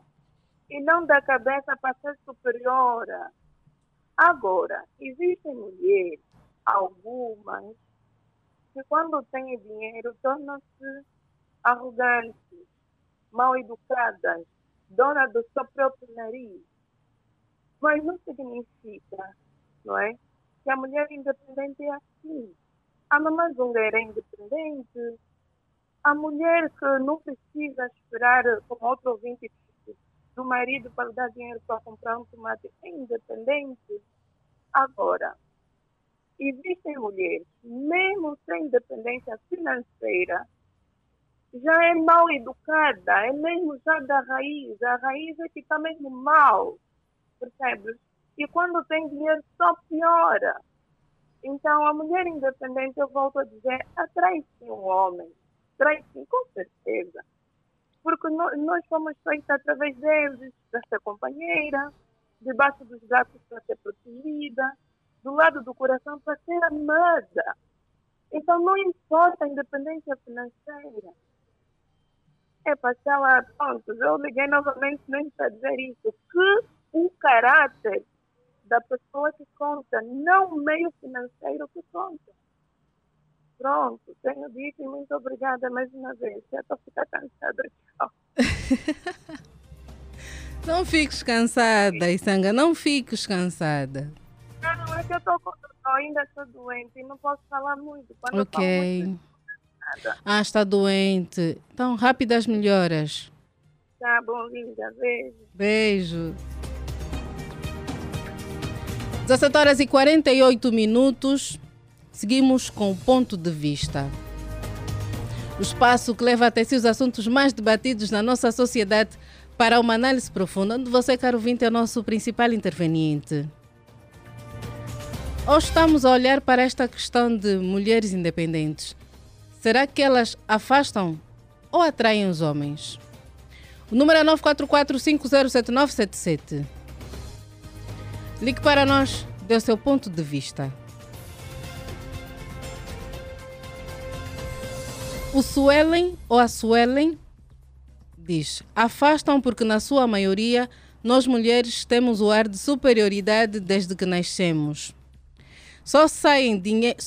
e não da cabeça para ser superior. Agora, existem mulheres, algumas, que quando têm dinheiro tornam-se arrogantes, mal educadas, dona do seu próprio nariz. Mas não significa não é? Que a mulher independente é assim. A mamãe zungueira é independente. A mulher que não precisa esperar, como outro ouvinte do marido para dar dinheiro para comprar um tomate é independente. Agora, existem mulheres, mesmo sem independência financeira, já é mal educada, é mesmo já da raiz. A raiz é que está mesmo mal, percebes? E quando tem dinheiro, só piora. Então, a mulher independente, eu volto a dizer, atrai sim um homem. Atrai sim, com certeza. Porque nós, somos feitos através deles, para ser companheira, debaixo dos gatos para ser protegida, do lado do coração para ser amada. Então, não importa a independência financeira. É para ela, pronto, eu liguei novamente nem para dizer isso, que o caráter da pessoa que conta, não o meio financeiro que conta. Pronto, tenho dito e muito obrigada mais uma vez. Já estou ficar cansada. Tchau. não fiques cansada, Isanga, não fiques cansada. Não, é que eu tô, ainda estou doente e não posso falar muito. Quando ok. Muito, ah, está doente. Então, rápidas melhoras. Tá bom, linda. Beijo. Beijo. 17 horas e 48 minutos. Seguimos com o ponto de vista. O espaço que leva até si os assuntos mais debatidos na nossa sociedade para uma análise profunda, onde você, caro vinte, é o nosso principal interveniente. Hoje estamos a olhar para esta questão de mulheres independentes. Será que elas afastam ou atraem os homens? O número é 944 507977. Ligue para nós, dê o seu ponto de vista. O Suelen ou a Suelen diz: afastam porque, na sua maioria, nós mulheres temos o ar de superioridade desde que nascemos. Só saem dinheiro.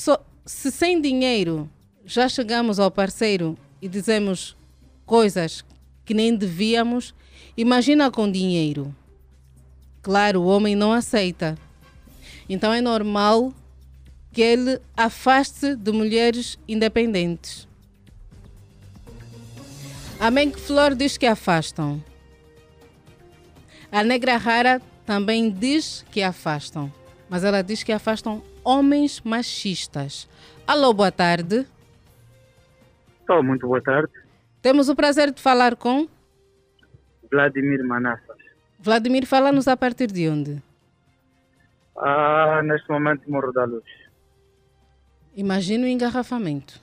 Se sem dinheiro já chegamos ao parceiro e dizemos coisas que nem devíamos, imagina com dinheiro. Claro, o homem não aceita. Então é normal que ele afaste de mulheres independentes. A Menk Flor diz que afastam. A Negra Rara também diz que afastam, mas ela diz que afastam homens machistas. Alô, boa tarde. Estou, muito boa tarde. Temos o prazer de falar com Vladimir Manassas. Vladimir, fala-nos a partir de onde? Ah, neste momento, Morro da Luz. Imagino o engarrafamento.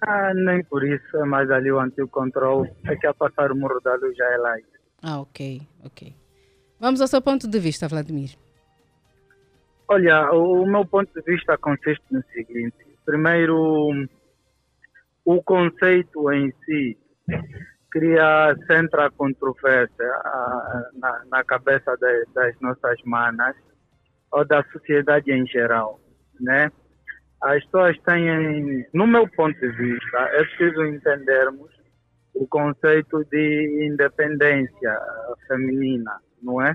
Ah, nem por isso, é mais ali o antigo controle. É que a passar o Morro da Luz já é lá. Ah, ok, ok. Vamos ao seu ponto de vista, Vladimir. Olha, o meu ponto de vista consiste no seguinte. Primeiro, o conceito em si cria sempre a controvérsia na, na cabeça de, das nossas manas ou da sociedade em geral, né? As pessoas têm, no meu ponto de vista, é preciso entendermos o conceito de independência feminina, não é?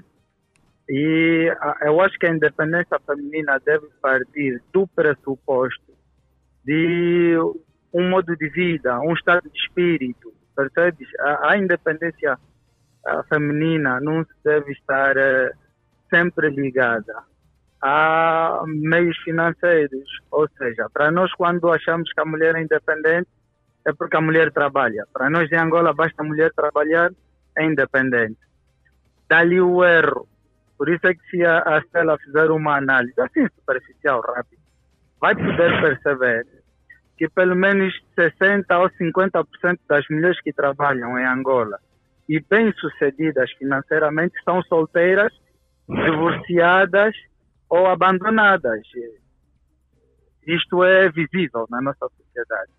E eu acho que a independência feminina deve partir do pressuposto de um modo de vida, um estado de espírito, percebes? A, a independência a feminina não deve estar sempre ligada a meios financeiros. Ou seja, para nós, quando achamos que a mulher é independente, é porque a mulher trabalha. Para nós em Angola, basta a mulher trabalhar, é independente. Dali o erro. Por isso é que se a, a Stella fizer uma análise assim superficial, rápida, vai poder perceber que pelo menos 60% ou 50% das mulheres que trabalham em Angola e bem-sucedidas financeiramente são solteiras, divorciadas ou abandonadas. Isto é visível na nossa sociedade.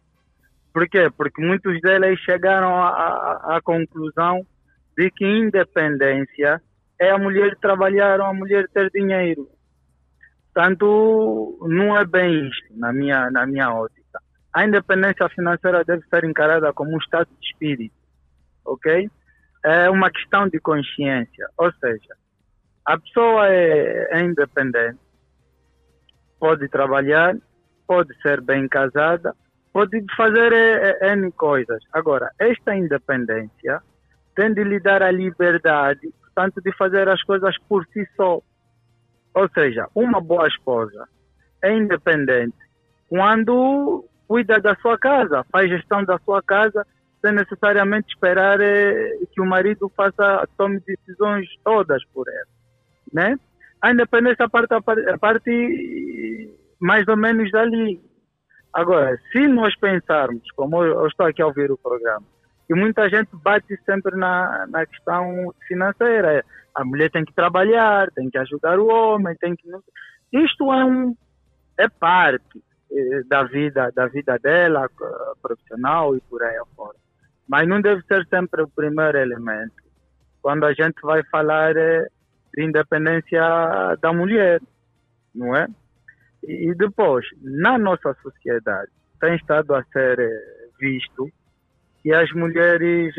Por quê? Porque muitos deles chegaram à conclusão de que independência é a mulher trabalhar ou a mulher ter dinheiro. Portanto, não é bem isto, na minha, na minha ótica a independência financeira deve ser encarada como um estado de espírito, ok? É uma questão de consciência, ou seja, a pessoa é, é independente, pode trabalhar, pode ser bem casada, pode fazer é, é, N coisas. Agora, esta independência tem de lhe dar a liberdade, portanto, de fazer as coisas por si só. Ou seja, uma boa esposa é independente quando cuida da sua casa, faz gestão da sua casa, sem necessariamente esperar eh, que o marido faça, tome decisões todas por ela, né? A independência parte, a parte mais ou menos dali. Agora, se nós pensarmos, como eu estou aqui a ouvir o programa, e muita gente bate sempre na, na questão financeira. A mulher tem que trabalhar, tem que ajudar o homem, tem que. Isto é um é parte. Eh, da vida da vida dela profissional e por aí afora. Mas não deve ser sempre o primeiro elemento. Quando a gente vai falar eh, de independência da mulher não é? E depois na nossa sociedade tem estado a ser eh, visto que as mulheres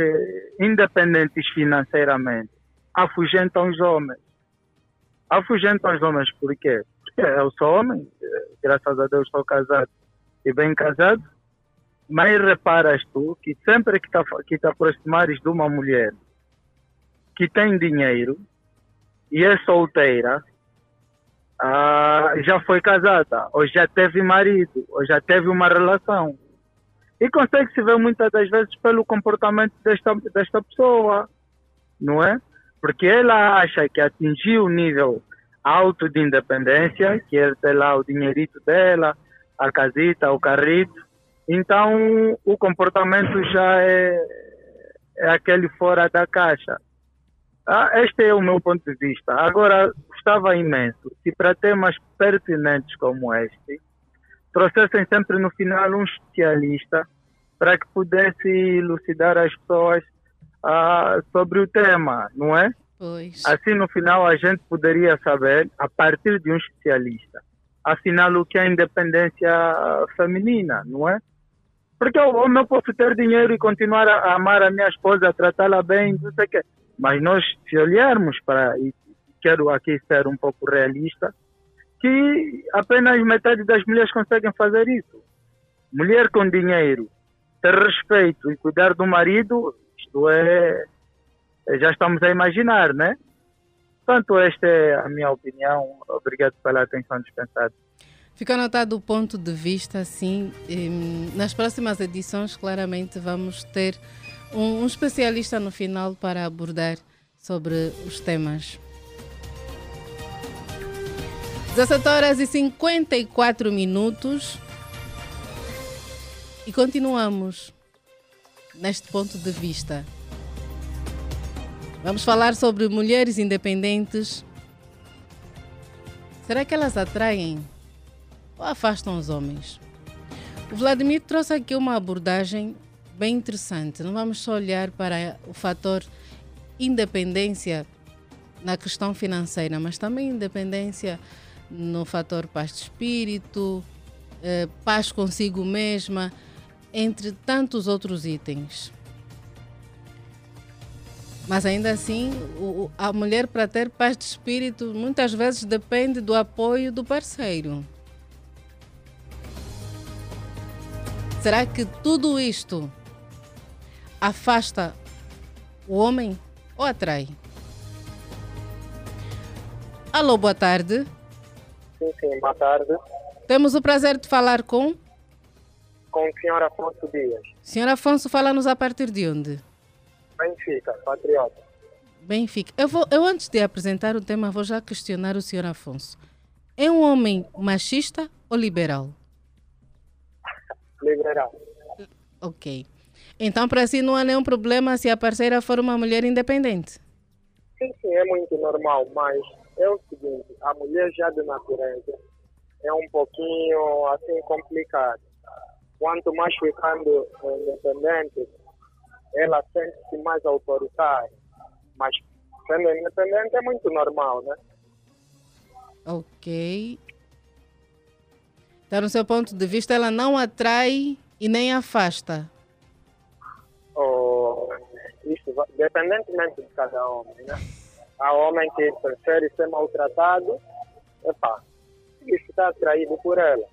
independentes financeiramente afugentam os homens. Afugentam os homens por quê? Porque eu sou homem graças a Deus estou casado e bem casado, mas reparas tu que sempre que, tá, que te aproximares de uma mulher que tem dinheiro e é solteira, ah, já foi casada, ou já teve marido, ou já teve uma relação. E consegue-se ver muitas das vezes pelo comportamento desta, desta pessoa, não é? Porque ela acha que atingiu o nível alto de independência, que é ter lá o dinheirito dela, a casita, o carrito. Então, o comportamento já é, é aquele fora da caixa. Ah, este é o meu ponto de vista. Agora, gostava imenso se para temas pertinentes como este, trouxessem sempre no final um especialista para que pudesse elucidar as pessoas ah, sobre o tema, não é? Pois. Assim, no final, a gente poderia saber, a partir de um especialista, afinal, o que é independência feminina, não é? Porque eu, eu posso ter dinheiro e continuar a amar a minha esposa, a tratá-la bem, não sei o quê. Mas nós, se olharmos para quero aqui ser um pouco realista, que apenas metade das mulheres conseguem fazer isso. Mulher com dinheiro, ter respeito e cuidar do marido, isto é, já estamos a imaginar, né? Portanto, esta é a minha opinião. Obrigado pela atenção dispensada. Fica anotado o ponto de vista, sim. Nas próximas edições, claramente, vamos ter um, um especialista no final para abordar sobre os temas. 17 horas e 54 minutos. E continuamos neste ponto de vista. Vamos falar sobre mulheres independentes. Será que elas atraem ou afastam os homens? O Vladimir trouxe aqui uma abordagem bem interessante. Não vamos só olhar para o fator independência na questão financeira, mas também independência no fator paz de espírito, eh, paz consigo mesma, entre tantos outros itens. Mas ainda assim, o, a mulher, para ter paz de espírito, muitas vezes depende do apoio do parceiro. Será que tudo isto afasta o homem ou atrai? Alô, boa tarde. Sim, sim, boa tarde. Temos o prazer de falar com? Com o senhor Afonso Dias. Senhor Afonso, fala-nos a partir de onde? Benfica, patriota. Benfica. Eu, vou, eu antes de apresentar o tema, vou já questionar o senhor Afonso. É um homem machista ou liberal? Liberal. Ok. Então, para si, não há nenhum problema se a parceira for uma mulher independente? Sim, sim, é muito normal, mas é o seguinte: a mulher já de natureza é um pouquinho assim complicada. Quanto mais ficando independente, ela sente-se mais autoritária. Mas sendo independente é muito normal, né? Ok. Então, no seu ponto de vista, ela não atrai e nem afasta? Oh, isso, independentemente de cada homem, né? Há homem que prefere ser maltratado, epá, isso está atraído por ela.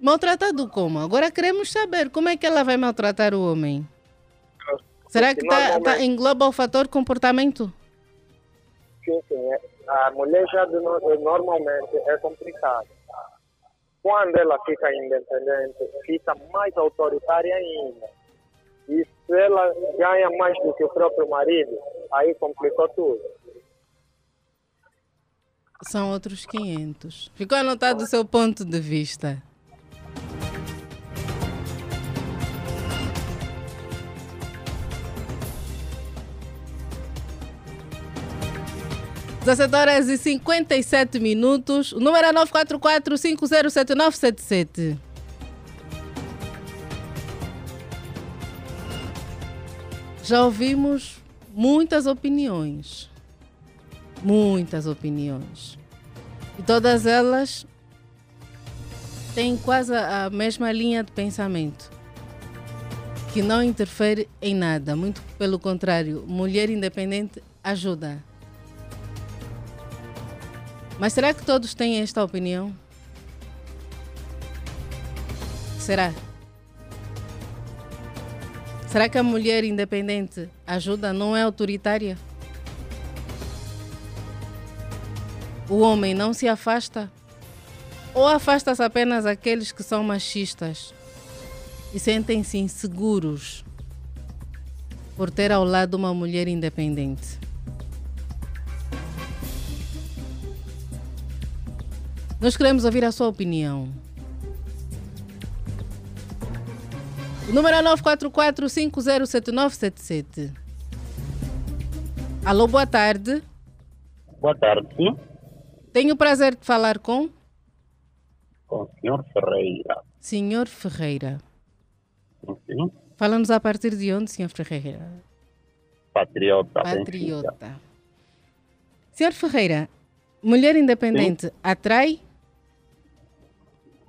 Maltratado como? Agora queremos saber como é que ela vai maltratar o homem. Será que tá, tá, engloba o fator comportamento? Sim, sim. É, a mulher já de, normalmente é complicada. Quando ela fica independente, fica mais autoritária ainda. E se ela ganha mais do que o próprio marido, aí complicou tudo. São outros 500. Ficou anotado o seu ponto de vista. 17 horas e 57 minutos. O número é 944-507977. Já ouvimos muitas opiniões. Muitas opiniões. E todas elas têm quase a mesma linha de pensamento. Que não interfere em nada. Muito pelo contrário, mulher independente ajuda mas será que todos têm esta opinião? Será? Será que a mulher independente ajuda, não é autoritária? O homem não se afasta? Ou afasta-se apenas aqueles que são machistas e sentem-se inseguros por ter ao lado uma mulher independente? Nós queremos ouvir a sua opinião. O número é 944-507977. Alô, boa tarde. Boa tarde. Tenho o prazer de falar com? Com o senhor Ferreira. Senhor Ferreira. Sim. Fala-nos a partir de onde, senhor Ferreira? Patriota. Patriota. Benfica. Senhor Ferreira, mulher independente Sim. atrai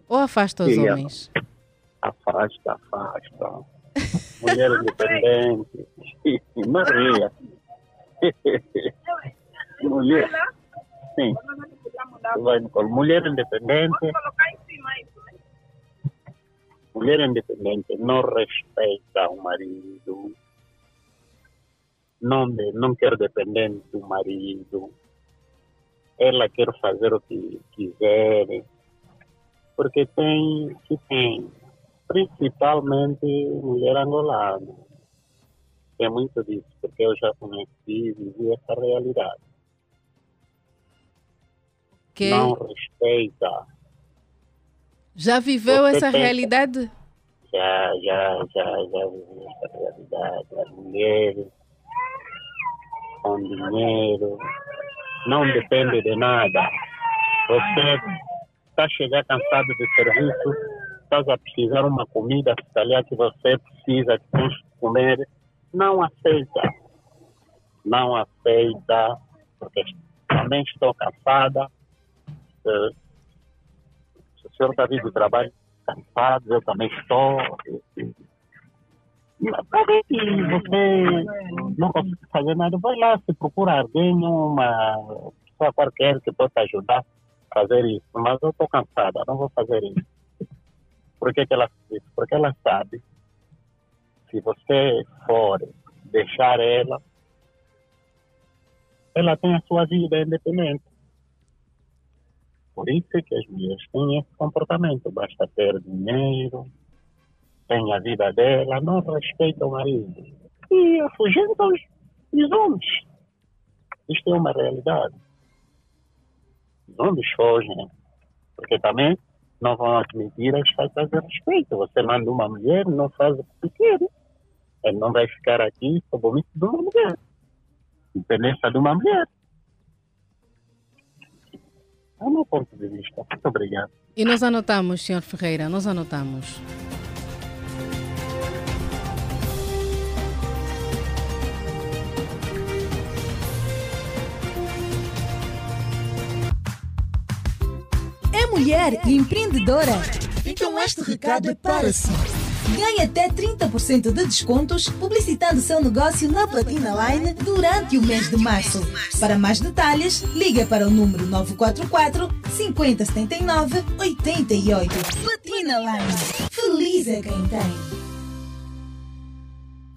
ou afasta os Sim, homens? Afasta, afasta. Mulher independente. Maria. Mulher. Sim. Vai. Mulher independente. Mulher independente não respeita o marido. Não, de- não quer depender do marido. Ela quer fazer o que quiser. Porque tem, que tem, principalmente mulher angolana. É muito disso, porque eu já conheci e vivi essa realidade. Que Não respeita. já viveu Você essa tem- realidade? Já, já, já, já vivi essa realidade. As mulheres com dinheiro, não depende de nada. Você está a chegar cansado de serviço, estás a precisar de uma comida, se que você precisa, que que comer, não aceita. Não aceita, porque também estou cansada. Se o senhor está vindo do trabalho cansado, eu também estou. Para ver que você não consegue fazer nada, vai lá, se procura alguém, uma pessoa qualquer que possa ajudar fazer isso. Mas eu estou cansada, não vou fazer isso. Por que, que ela faz isso? Porque ela sabe, se você for deixar ela, ela tem a sua vida independente. Por isso que as mulheres têm esse comportamento. Basta ter dinheiro, tem a vida dela, não respeita o marido. E afugentam os homens. Isto é uma realidade. Os homens fogem, porque também não vão admitir as faltas de respeito. Você manda uma mulher, não faz o que quer. Ele não vai ficar aqui sob o de uma mulher. Independência de uma mulher. É o meu ponto de vista. Muito obrigado. E nós anotamos, senhor Ferreira, nós anotamos. Mulher e empreendedora? Então este recado é para si. Ganhe até 30% de descontos publicitando seu negócio na Platina Line durante o mês de março. Para mais detalhes, ligue para o número 944 5079 88. Platina Line. Feliz é quem tem.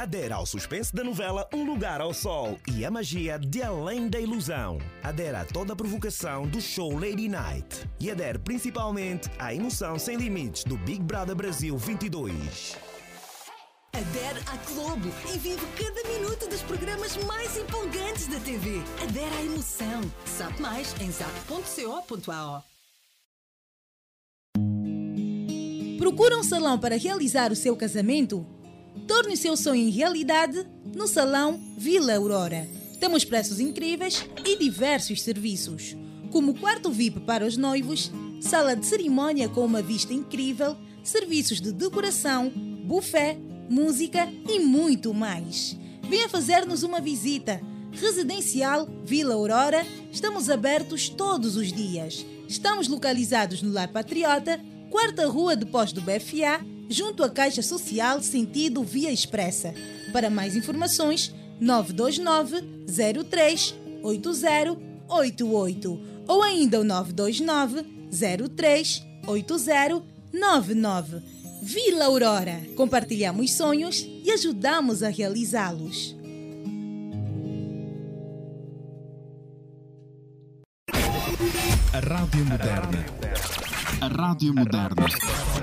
Adera ao suspense da novela Um Lugar ao Sol e a magia de Além da Ilusão. Adera a toda a provocação do show Lady Night. E adere principalmente à emoção sem limites do Big Brother Brasil 22. Adere à Globo e vive cada minuto dos programas mais empolgantes da TV. Adere à emoção. Sabe mais em zap.co.ao. Procura um salão para realizar o seu casamento? Torne o seu sonho em realidade no Salão Vila Aurora. Temos preços incríveis e diversos serviços, como quarto VIP para os noivos, sala de cerimônia com uma vista incrível, serviços de decoração, buffet, música e muito mais. Venha fazer-nos uma visita. Residencial Vila Aurora, estamos abertos todos os dias. Estamos localizados no Lar Patriota, quarta rua depois do BFA, junto à Caixa Social sentido Via Expressa. Para mais informações, 929 03 8088 ou ainda o 929 03 8099. Vila Aurora. Compartilhamos sonhos e ajudamos a realizá-los. A Rádio Moderna. A Rádio Moderna.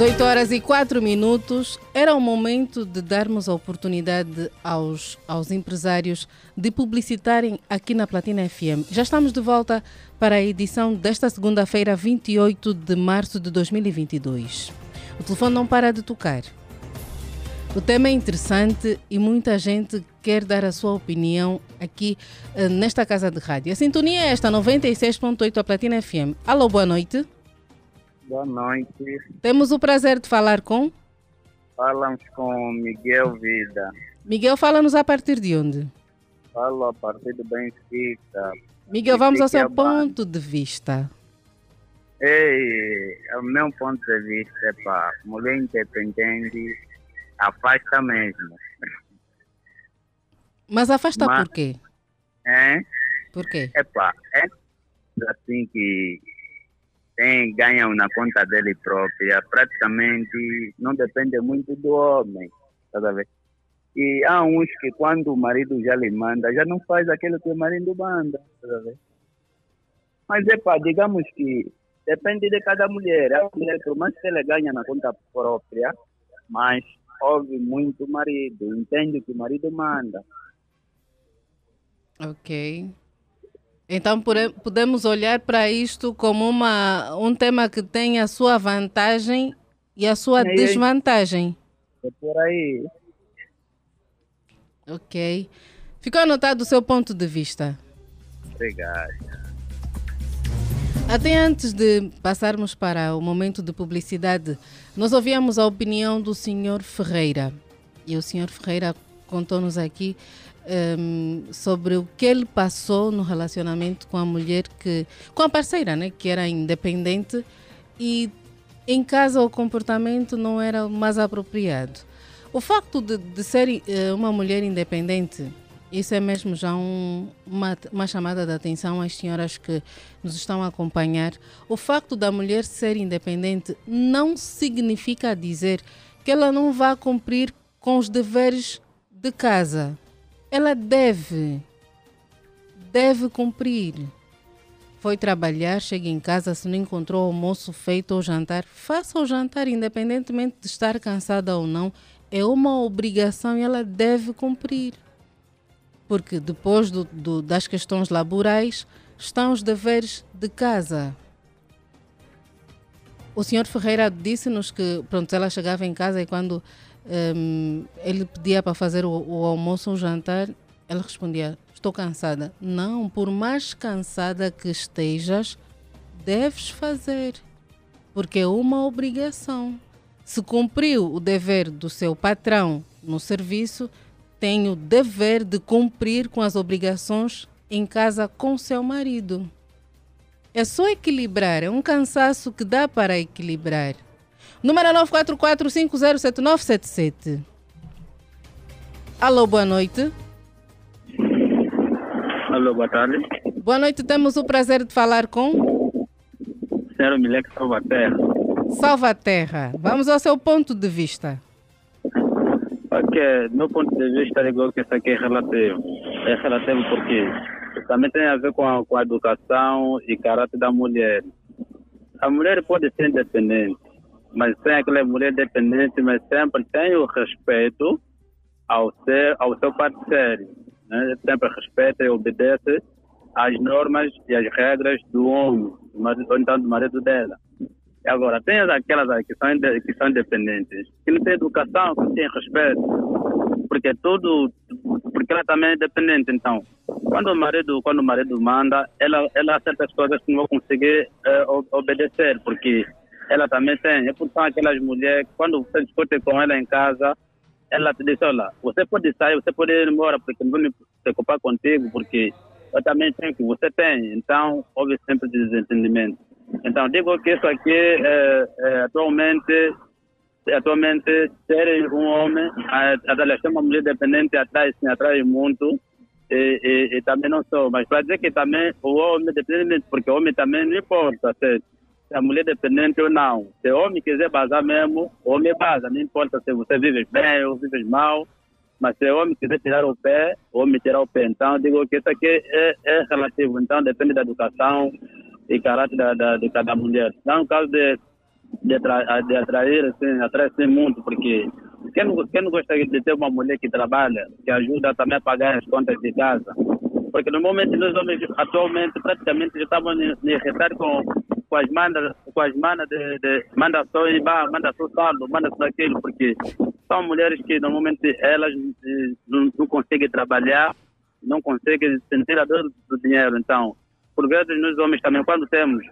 18 horas e 4 minutos. Era o momento de darmos a oportunidade aos, aos empresários de publicitarem aqui na Platina FM. Já estamos de volta para a edição desta segunda-feira, 28 de março de 2022. O telefone não para de tocar. O tema é interessante e muita gente quer dar a sua opinião aqui uh, nesta casa de rádio. A sintonia é esta, 96.8 a Platina FM. Alô, boa noite. Boa noite. Temos o prazer de falar com? Falamos com Miguel Vida. Miguel, fala-nos a partir de onde? Falo a partir do Benfica. Miguel, vamos ao seu ponto de vista. Ei, o meu ponto de vista é para mulher independente afasta mesmo. Mas afasta Mas, por quê? É? Por quê? Epá, é assim que tem, ganham na conta dele própria, praticamente não depende muito do homem, tá a ver? E há uns que quando o marido já lhe manda, já não faz aquilo que o marido manda, tá a ver? Mas epá, digamos que depende de cada mulher. A mulher, por mais que ela ganha na conta própria, mas ouve muito o marido, entende o que o marido manda. Ok. Então podemos olhar para isto como uma, um tema que tem a sua vantagem e a sua É, desvantagem. É por aí. Ok. Ficou anotado o seu ponto de vista. Obrigado. Até antes de passarmos para o momento de publicidade, nós ouvíamos a opinião do Sr. Ferreira. E o Sr. Ferreira contou-nos aqui ehm, sobre o que ele passou no relacionamento com a mulher que. com a parceira, né? Que era independente e em casa o comportamento não era mais apropriado. O facto de, de ser eh, uma mulher independente isso é mesmo já um, uma, uma chamada de atenção às senhoras que nos estão a acompanhar. O facto da mulher ser independente não significa dizer que ela não vai cumprir com os deveres de casa. Ela deve, deve cumprir. Foi trabalhar, chega em casa, se não encontrou almoço feito ou jantar, faça o jantar, independentemente de estar cansada ou não. É uma obrigação e ela deve cumprir porque depois do, do, das questões laborais estão os deveres de casa. O senhor Ferreira disse-nos que pronto, ela chegava em casa e quando um, ele pedia para fazer o, o almoço ou jantar, ela respondia: Estou cansada. Não, por mais cansada que estejas, deves fazer, porque é uma obrigação. Se cumpriu o dever do seu patrão no serviço, tem o dever de cumprir com as obrigações em casa com seu marido. É só equilibrar, é um cansaço que dá para equilibrar. Número 944507977. Alô, boa noite. Alô, boa tarde. Boa noite, temos o prazer de falar com Senhor Milek Salvaterra. Salvaterra. Vamos ao seu ponto de vista. Ok, meu ponto de vista, digo que isso aqui é relativo. É relativo porque também tem a ver com a, com a educação e caráter da mulher. A mulher pode ser independente, mas tem aquela mulher dependente, mas sempre tem o respeito ao, ser, ao seu parceiro. Né? Sempre respeita e obedece às normas e às regras do homem, do marido, ou então do marido dela. E agora, tem aquelas que são, que são independentes, que não têm educação, que não têm respeito, porque tudo, porque ela também é dependente. Então, quando o marido, quando o marido manda, ela, ela certas coisas que não vão conseguir o- obedecer, porque ela também tem. É por são aquelas mulheres, quando você discute com ela em casa, ela te diz, olha, você pode sair, você pode ir embora, porque não vou me preocupar contigo, porque eu também tenho o que você tem. Então, houve sempre desentendimento. Então, digo que isso aqui, é, é, atualmente, atualmente, ser um homem, a, a, uma mulher dependente atrai, sim, atrai muito, e, e, e também não sou. Mas para dizer que também o homem dependente, porque o homem também não importa se, se a mulher é dependente ou não. Se o homem quiser bazar mesmo, o homem baza, não importa se você vive bem ou vive mal. Mas se o homem quiser tirar o pé, o homem tirar o pé. Então, digo que isso aqui é, é relativo. Então, depende da educação e caráter da, da, de cada mulher. Então, no caso de, de, atra, de atrair, assim, atrai assim, muito, porque quem não, quem não gostaria de ter uma mulher que trabalha, que ajuda também a pagar as contas de casa? Porque normalmente nós homens atualmente praticamente já estamos a irritar com, com as mandas, com as manas de, de manda só ir, manda só saldo, manda só aquilo, porque são mulheres que normalmente elas eh, não, não conseguem trabalhar, não conseguem sentir a dor do dinheiro. Então, por vezes nós homens também, quando temos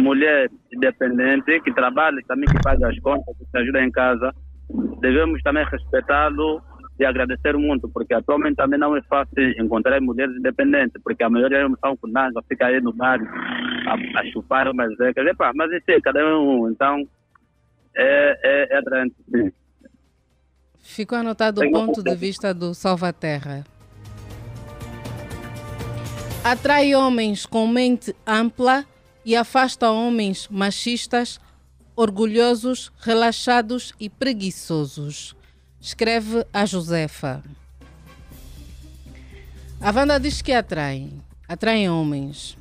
mulher independente, que trabalha, também que paga as contas, que ajuda em casa, devemos também respeitá-lo e agradecer muito, porque atualmente também não é fácil encontrar mulheres independentes, porque a maioria são com nada, fica aí no bar a, a chupar umas decas. Epa, mas isso é cada um, então é, é, é atraente, sim. Ficou anotado o ponto de vista do Salvaterra. Atrai homens com mente ampla e afasta homens machistas, orgulhosos, relaxados e preguiçosos. Escreve a Josefa. A Wanda diz que atrai. Atraem homens.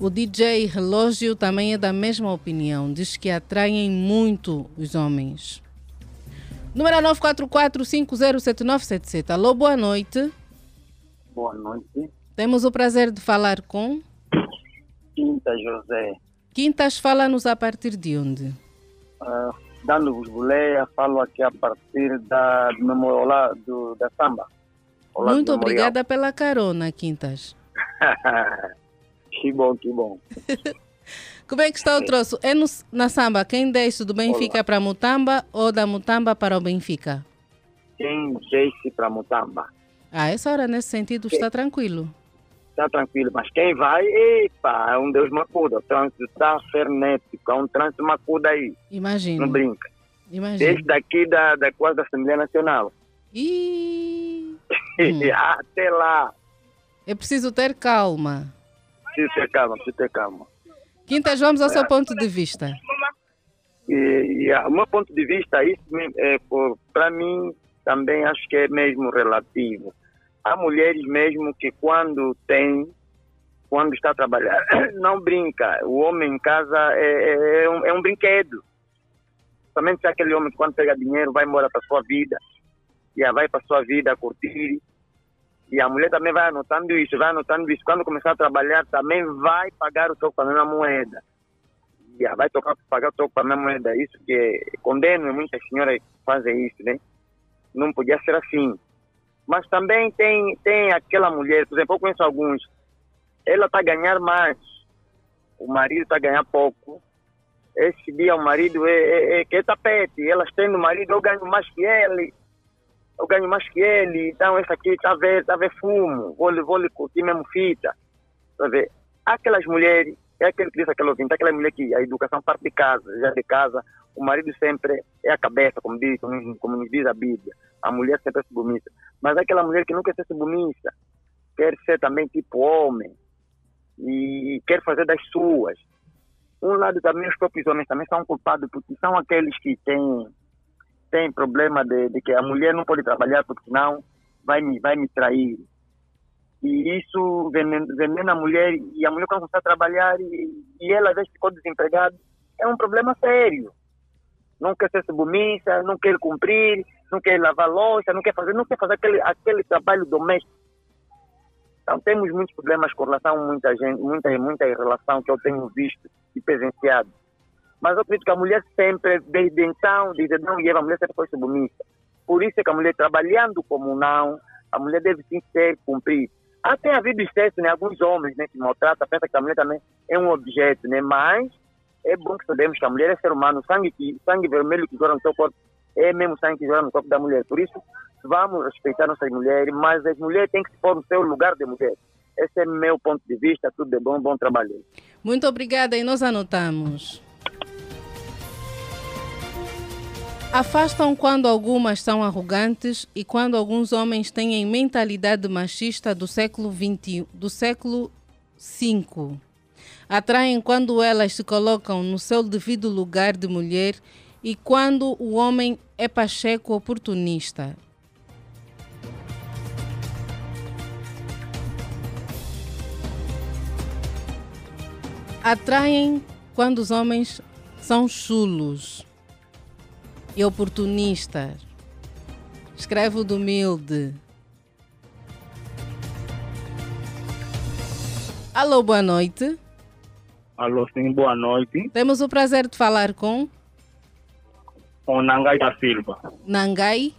O DJ Relógio também é da mesma opinião. Diz que atraem muito os homens. Número 944-507977. Alô, boa noite. Boa noite. Temos o prazer de falar com. Quinta José. Quintas, fala-nos a partir de onde? Uh, Dando-vos boleia, falo aqui a partir da, do memorial do, da samba. Olá, Muito obrigada pela carona, Quintas. que bom, que bom. Como é que está o troço? É no, na samba, quem desce do Benfica para Mutamba ou da Mutamba para o Benfica? Quem desce para Mutamba. Ah, essa hora nesse sentido está tranquilo. Está tranquilo, mas quem vai, epa, é um Deus macuda. O trânsito está frenético, é um trânsito macuda aí. Imagina. Não brinca. Imagina. Desde daqui da, da quase da Assembleia Nacional. E... Até lá. É preciso ter calma. Preciso ter calma, preciso ter calma. Quintas, vamos ao seu ponto de vista. E, e o meu ponto de vista, isso é, para mim também acho que é mesmo relativo. Há mulheres mesmo que quando tem, quando está a trabalhar, não brinca. O homem em casa é, é, é um, é um brinquedo. Somente aquele homem que quando pega dinheiro vai embora para sua vida, e vai para sua vida curtir, e a mulher também vai anotando isso, vai anotando isso. Quando começar a trabalhar, também vai pagar o troco para a mesma moeda. E vai tocar, pagar o troco para a mesma moeda. Isso que condeno muitas senhoras fazem isso, né? Não podia ser assim. Mas também tem, tem aquela mulher, por exemplo, eu conheço alguns, ela está a ganhar mais, o marido está a ganhar pouco. Esse dia o marido é, é, é que é tapete, elas têm o marido, eu ganho mais que ele eu ganho mais que ele, então esse aqui está a ver, tá a ver fumo, vou, vou lhe curtir mesmo fita. Tá ver? Aquelas mulheres, é aquele que disse aquele ouvinte, aquela mulher que a educação parte de casa, já de casa, o marido sempre é a cabeça, como diz, como, como diz a Bíblia. A mulher sempre é submissa. Mas aquela mulher que nunca quer ser submissa, quer ser também tipo homem, e quer fazer das suas. Um lado também, os próprios homens também são culpados, porque são aqueles que têm tem problema de, de, que a mulher não pode trabalhar porque senão vai me, vai me trair. E isso venena a mulher e a mulher quando começa a trabalhar e, e ela às vezes ficou desempregada, é um problema sério. Não quer ser submissa, não quer cumprir, não quer lavar louça, não quer fazer, não quer fazer aquele, aquele trabalho doméstico. Então temos muitos problemas com relação a muita gente, muita, muita relação que eu tenho visto e presenciado. Mas eu acredito que a mulher sempre, desde então, desde não e a mulher sempre foi submissa. Por isso é que a mulher, trabalhando como não, a mulher deve sim ser cumprir. Até havido excesso, né? Alguns homens né, que maltratam, pensam que a mulher também é um objeto, né? Mas é bom que sabemos que a mulher é ser humano. Sangue, que, sangue vermelho que joga no seu corpo é mesmo sangue que joga no corpo da mulher. Por isso, vamos respeitar nossas mulheres, mas as mulheres têm que se pôr no seu lugar de mulher. Esse é meu ponto de vista. Tudo de bom, bom trabalho. Muito obrigada e nós anotamos. Afastam quando algumas são arrogantes e quando alguns homens têm mentalidade machista do século XX, do século V. Atraem quando elas se colocam no seu devido lugar de mulher e quando o homem é pacheco oportunista. Atraem quando os homens são chulos e oportunistas. Escreve o do humilde. Alô, boa noite. Alô, sim, boa noite. Temos o prazer de falar com Com Nangai da Silva. Nangai.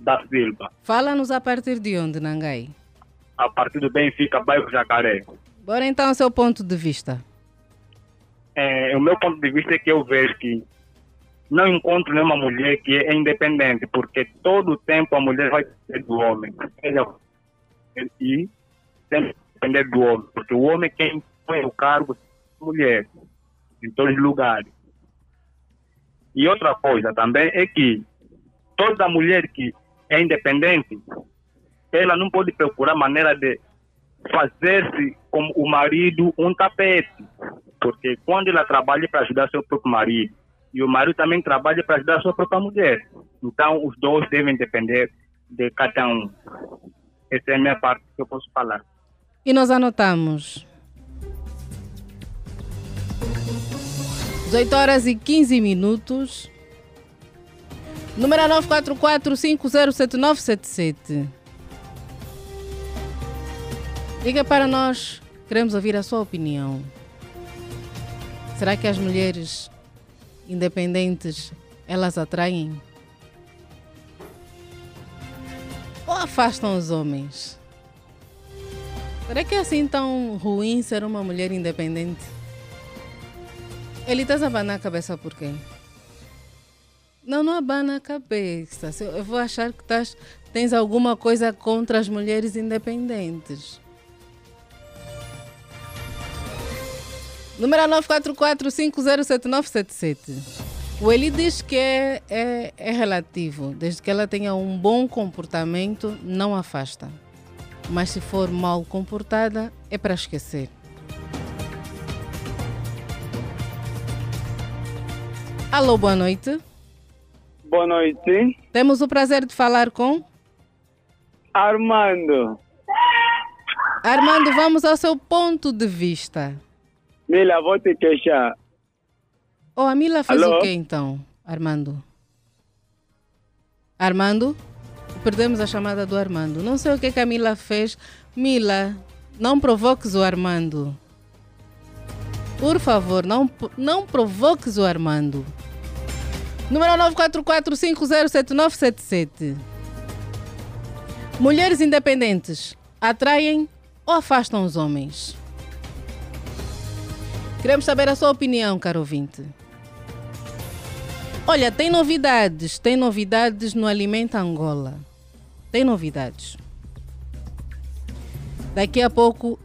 Da Silva. Fala-nos a partir de onde, Nangai? A partir do Benfica, bairro Jacaré. Bora então ao seu ponto de vista. É, o meu ponto de vista é que eu vejo que não encontro nenhuma mulher que é independente, porque todo o tempo a mulher vai depender do homem. E sempre depender do homem, porque o homem é quem põe o cargo mulher em todos os lugares. E outra coisa também é que toda mulher que é independente, ela não pode procurar maneira de fazer-se como o marido um tapete. Porque quando ela trabalha para ajudar seu próprio marido, e o marido também trabalha para ajudar sua própria mulher. Então, os dois devem depender de cada um. Essa é a minha parte que eu posso falar. E nós anotamos. 18 horas e 15 minutos. Número 944-507977. Liga para nós, queremos ouvir a sua opinião. Será que as mulheres independentes elas atraem? Ou afastam os homens? Será que é assim tão ruim ser uma mulher independente? Ele está a abanar a cabeça por quê? Não, não abana a cabeça. Eu vou achar que estás, tens alguma coisa contra as mulheres independentes. Número 944-507977. O Eli diz que é, é, é relativo. Desde que ela tenha um bom comportamento, não afasta. Mas se for mal comportada, é para esquecer. Alô, boa noite. Boa noite. Temos o prazer de falar com Armando. Armando. Vamos ao seu ponto de vista. Mila, vou te queixar. Oh, a Mila fez Alô? o quê então, Armando? Armando? Perdemos a chamada do Armando. Não sei o que, que a Mila fez. Mila, não provoques o Armando. Por favor, não, não provoques o Armando. Número 944-507977. Mulheres independentes atraem ou afastam os homens? Queremos saber a sua opinião, caro ouvinte. Olha, tem novidades, tem novidades no Alimenta Angola. Tem novidades. Daqui a pouco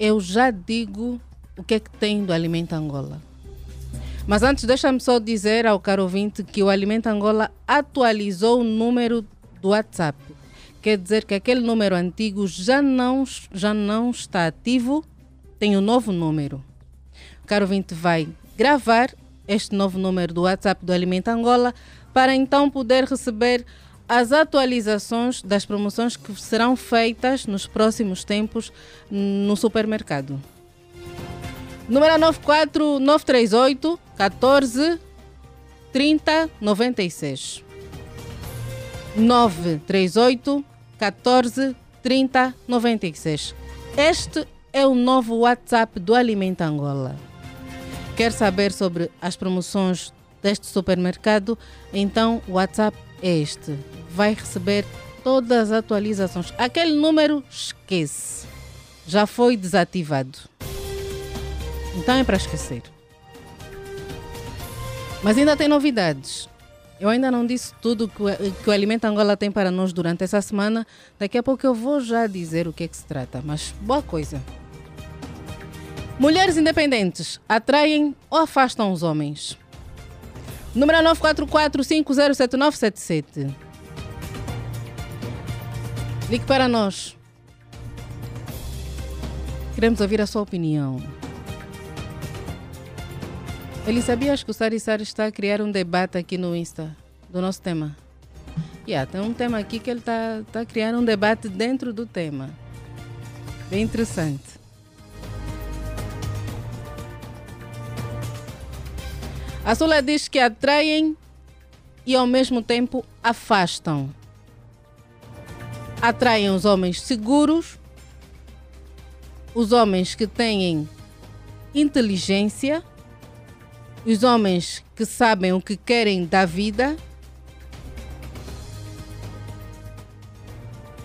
eu já digo o que é que tem do Alimenta Angola. Mas antes, deixa-me só dizer ao caro ouvinte que o Alimenta Angola atualizou o número do WhatsApp. Quer dizer que aquele número antigo já não, já não está ativo, tem um novo número. O caro ouvinte vai gravar este novo número do WhatsApp do Alimenta Angola para então poder receber as atualizações das promoções que serão feitas nos próximos tempos no supermercado. Número 94 938 14 30 96. 938 14 30 96. Este é o novo WhatsApp do Alimenta Angola. Quer saber sobre as promoções deste supermercado? Então o WhatsApp é este. Vai receber todas as atualizações. Aquele número esquece. Já foi desativado. Então é para esquecer. Mas ainda tem novidades. Eu ainda não disse tudo que o, que o Alimenta Angola tem para nós durante essa semana. Daqui a pouco eu vou já dizer o que é que se trata. Mas boa coisa. Mulheres independentes atraem ou afastam os homens? Número 944-507977. Ligue para nós. Queremos ouvir a sua opinião. Ele sabias que o Sari Sari está a criar um debate aqui no Insta do nosso tema? Yeah, tem um tema aqui que ele está tá a criar um debate dentro do tema. Bem interessante. A Sula diz que atraem e ao mesmo tempo afastam. Atraem os homens seguros, os homens que têm inteligência, os homens que sabem o que querem da vida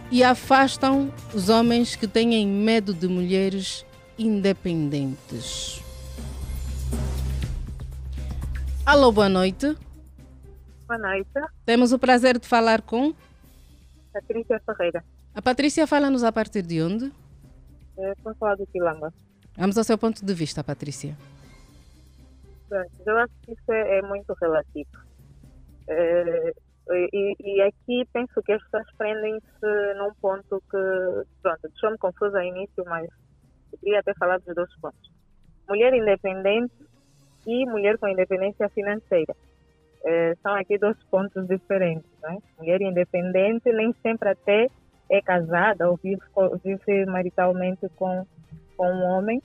e afastam os homens que têm medo de mulheres independentes. Alô, boa noite. Boa noite. Temos o prazer de falar com Patrícia Ferreira. a Patrícia. Fala-nos a partir de onde? É, a falar do Quilamba. Vamos ao seu ponto de vista, Patrícia. Pronto, eu acho que isso é, é muito relativo. É, e, e aqui penso que as pessoas prendem-se num ponto que, pronto, deixou-me confusa ao início, mas eu queria até falar dos dois pontos. Mulher independente e mulher com independência financeira. É, são aqui dois pontos diferentes. Né? Mulher independente nem sempre até é casada ou vive, vive maritalmente com, com um homem,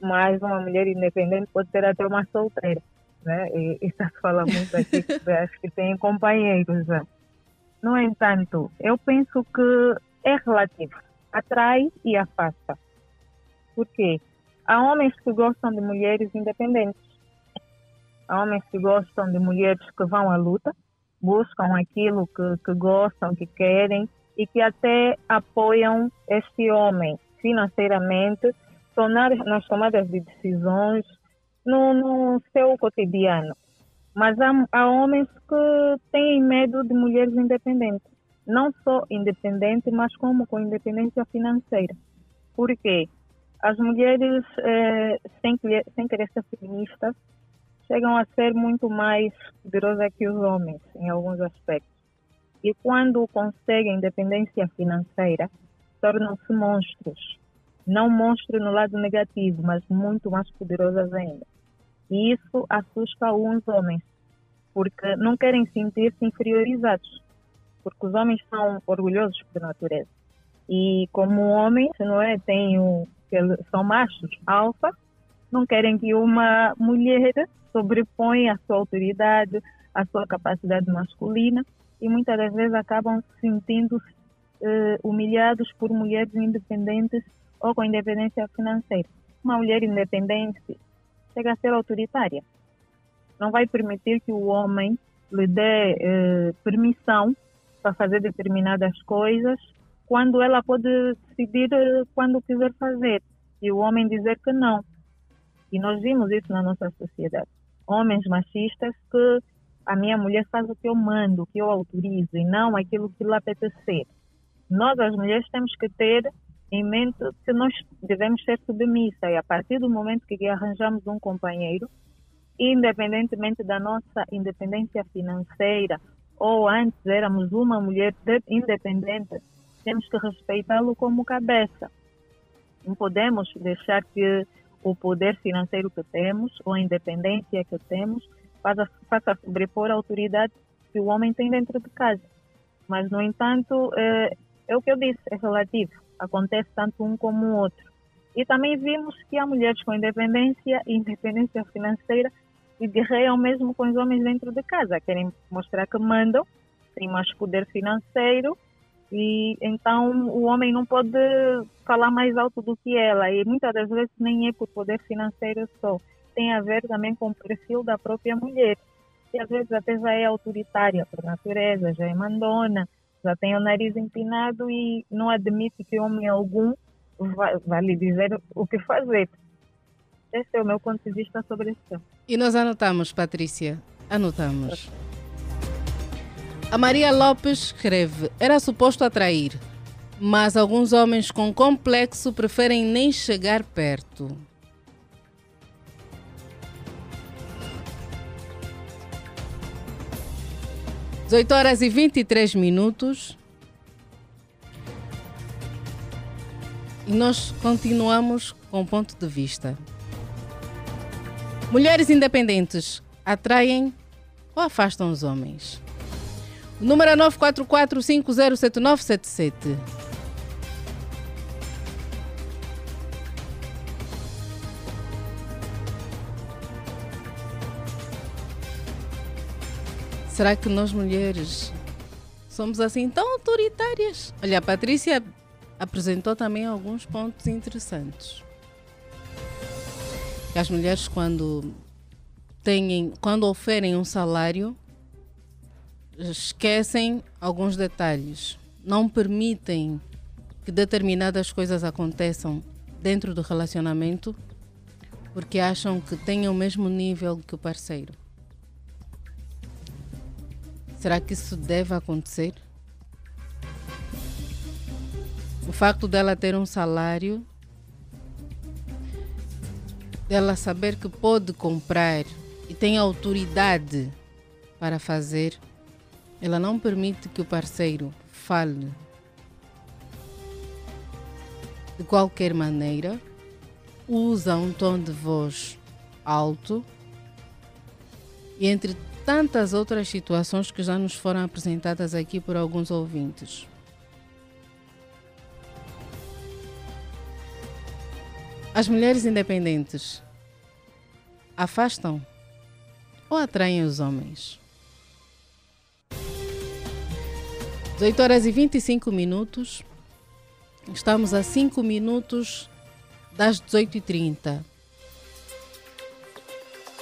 mas uma mulher independente pode ser até uma solteira. Né? E isso se fala muito aqui, que acho que tem companheiros. Né? No entanto, eu penso que é relativo. Atrai e afasta. Por quê? Há homens que gostam de mulheres independentes. Há homens que gostam de mulheres que vão à luta, buscam aquilo que, que gostam, que querem e que até apoiam este homem financeiramente tornar nas tomadas de decisões no, no seu cotidiano. Mas há, há homens que têm medo de mulheres independentes. Não só independentes, mas como com independência financeira. Por quê? As mulheres, eh, sem, sem querer ser feministas, chegam a ser muito mais poderosas que os homens em alguns aspectos. E quando conseguem independência financeira, tornam-se monstros. Não monstros no lado negativo, mas muito mais poderosas ainda. E isso assusta alguns homens, porque não querem sentir-se inferiorizados, porque os homens são orgulhosos por natureza. E como homens, não é, tem o, são machos alfa, não querem que uma mulher sobreponha a sua autoridade, a sua capacidade masculina e muitas das vezes acabam se sentindo eh, humilhados por mulheres independentes ou com independência financeira. Uma mulher independente chega a ser autoritária. Não vai permitir que o homem lhe dê eh, permissão para fazer determinadas coisas quando ela pode decidir eh, quando quiser fazer e o homem dizer que não. E nós vimos isso na nossa sociedade. Homens machistas que a minha mulher faz o que eu mando, o que eu autorizo e não aquilo que lhe apetecer. Nós, as mulheres, temos que ter em mente que nós devemos ser submissas e a partir do momento que arranjamos um companheiro, independentemente da nossa independência financeira ou antes éramos uma mulher de- independente, temos que respeitá-lo como cabeça. Não podemos deixar que o poder financeiro que temos ou a independência que temos faça, faça sobrepor a autoridade que o homem tem dentro de casa. Mas, no entanto, é, é o que eu disse, é relativo. Acontece tanto um como o outro. E também vimos que há mulheres com independência e independência financeira que guerreiam mesmo com os homens dentro de casa. Querem mostrar que mandam, têm mais poder financeiro e então o homem não pode falar mais alto do que ela. E muitas das vezes nem é por poder financeiro só. Tem a ver também com o perfil da própria mulher. Que às vezes até já é autoritária por natureza, já é mandona, já tem o nariz empinado e não admite que homem algum vai, vai lhe dizer o que fazer. Esse é o meu ponto de vista sobre tema. E nós anotamos, Patrícia. Anotamos. A Maria Lopes escreve: era suposto atrair, mas alguns homens com complexo preferem nem chegar perto. Dezoito horas e 23 minutos. E nós continuamos com o ponto de vista. Mulheres independentes atraem ou afastam os homens? O número é 944507977. Será que nós mulheres somos assim tão autoritárias? Olha, a Patrícia apresentou também alguns pontos interessantes. Que as mulheres quando têm, quando oferem um salário, esquecem alguns detalhes, não permitem que determinadas coisas aconteçam dentro do relacionamento porque acham que têm o mesmo nível que o parceiro. Será que isso deve acontecer? O facto dela ter um salário, dela saber que pode comprar e tem autoridade para fazer, ela não permite que o parceiro fale de qualquer maneira, usa um tom de voz alto e entre tantas outras situações que já nos foram apresentadas aqui por alguns ouvintes. As mulheres independentes afastam ou atraem os homens? 18 horas e 25 minutos. Estamos a 5 minutos das 18h30.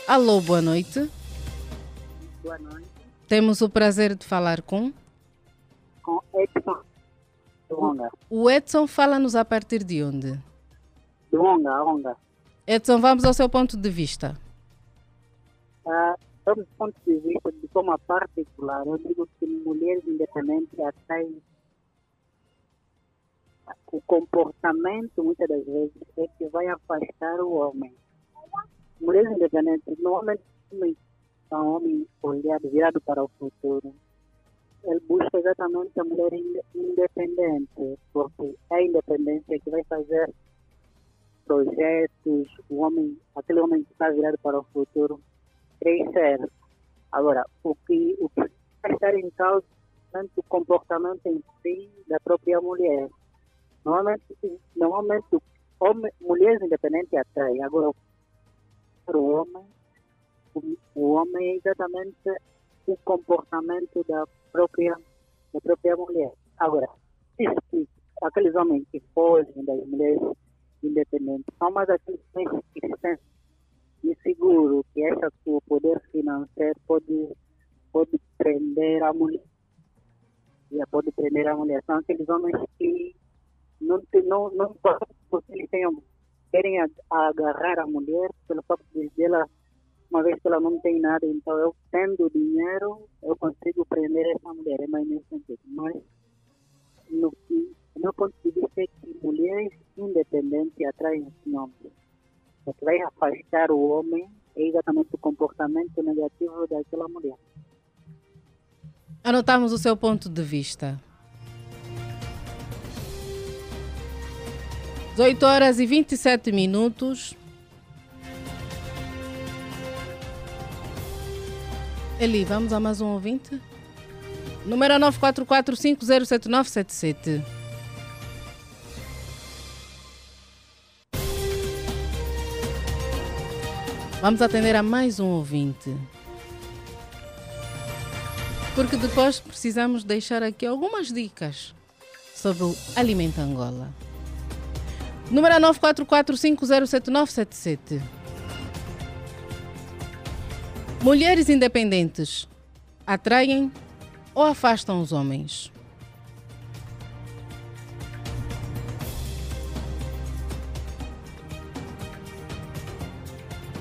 Alô, boa noite. Boa noite. Temos o prazer de falar com? Com Edson. O Edson fala-nos a partir de onde? De Onga, Onga. Edson, vamos ao seu ponto de vista. Ah, do ponto de vista de forma particular, eu digo que mulheres independentes atraem o comportamento, muitas das vezes, é que vai afastar o homem. Mulheres independentes, normalmente, a homem olhado, virado para o futuro, ele busca exatamente a mulher independente, porque é a independência que vai fazer projetos, o homem, aquele homem que está virado para o futuro, crescer. Agora, o que, o que vai estar em causa é o comportamento em si da própria mulher. Normalmente, normalmente homem, mulheres independentes atraem. Agora, para o homem, o homem é exatamente o comportamento da própria, da própria mulher. Agora, que aqueles homens que fogem das mulheres independentes são mais aqueles homens que se sentem inseguros, que acham que o poder financeiro pode, pode prender a mulher. Pode prender a mulher. São aqueles homens que não, não, não tenham, querem agarrar a mulher pelo fato de ela uma vez que ela não tem nada, então eu tendo dinheiro, eu consigo prender essa mulher, é mais nesse sentido. Mas, no, meu ponto de vista, é que mulheres independentes atraem esse nome. O que vai afastar o homem é exatamente o comportamento negativo daquela mulher. Anotamos o seu ponto de vista. 18 horas e 27 minutos. Eli, vamos a mais um ouvinte? Número 944507977. Vamos atender a mais um ouvinte. Porque depois precisamos deixar aqui algumas dicas sobre o Alimenta Angola. Número 944507977. Mulheres independentes atraem ou afastam os homens?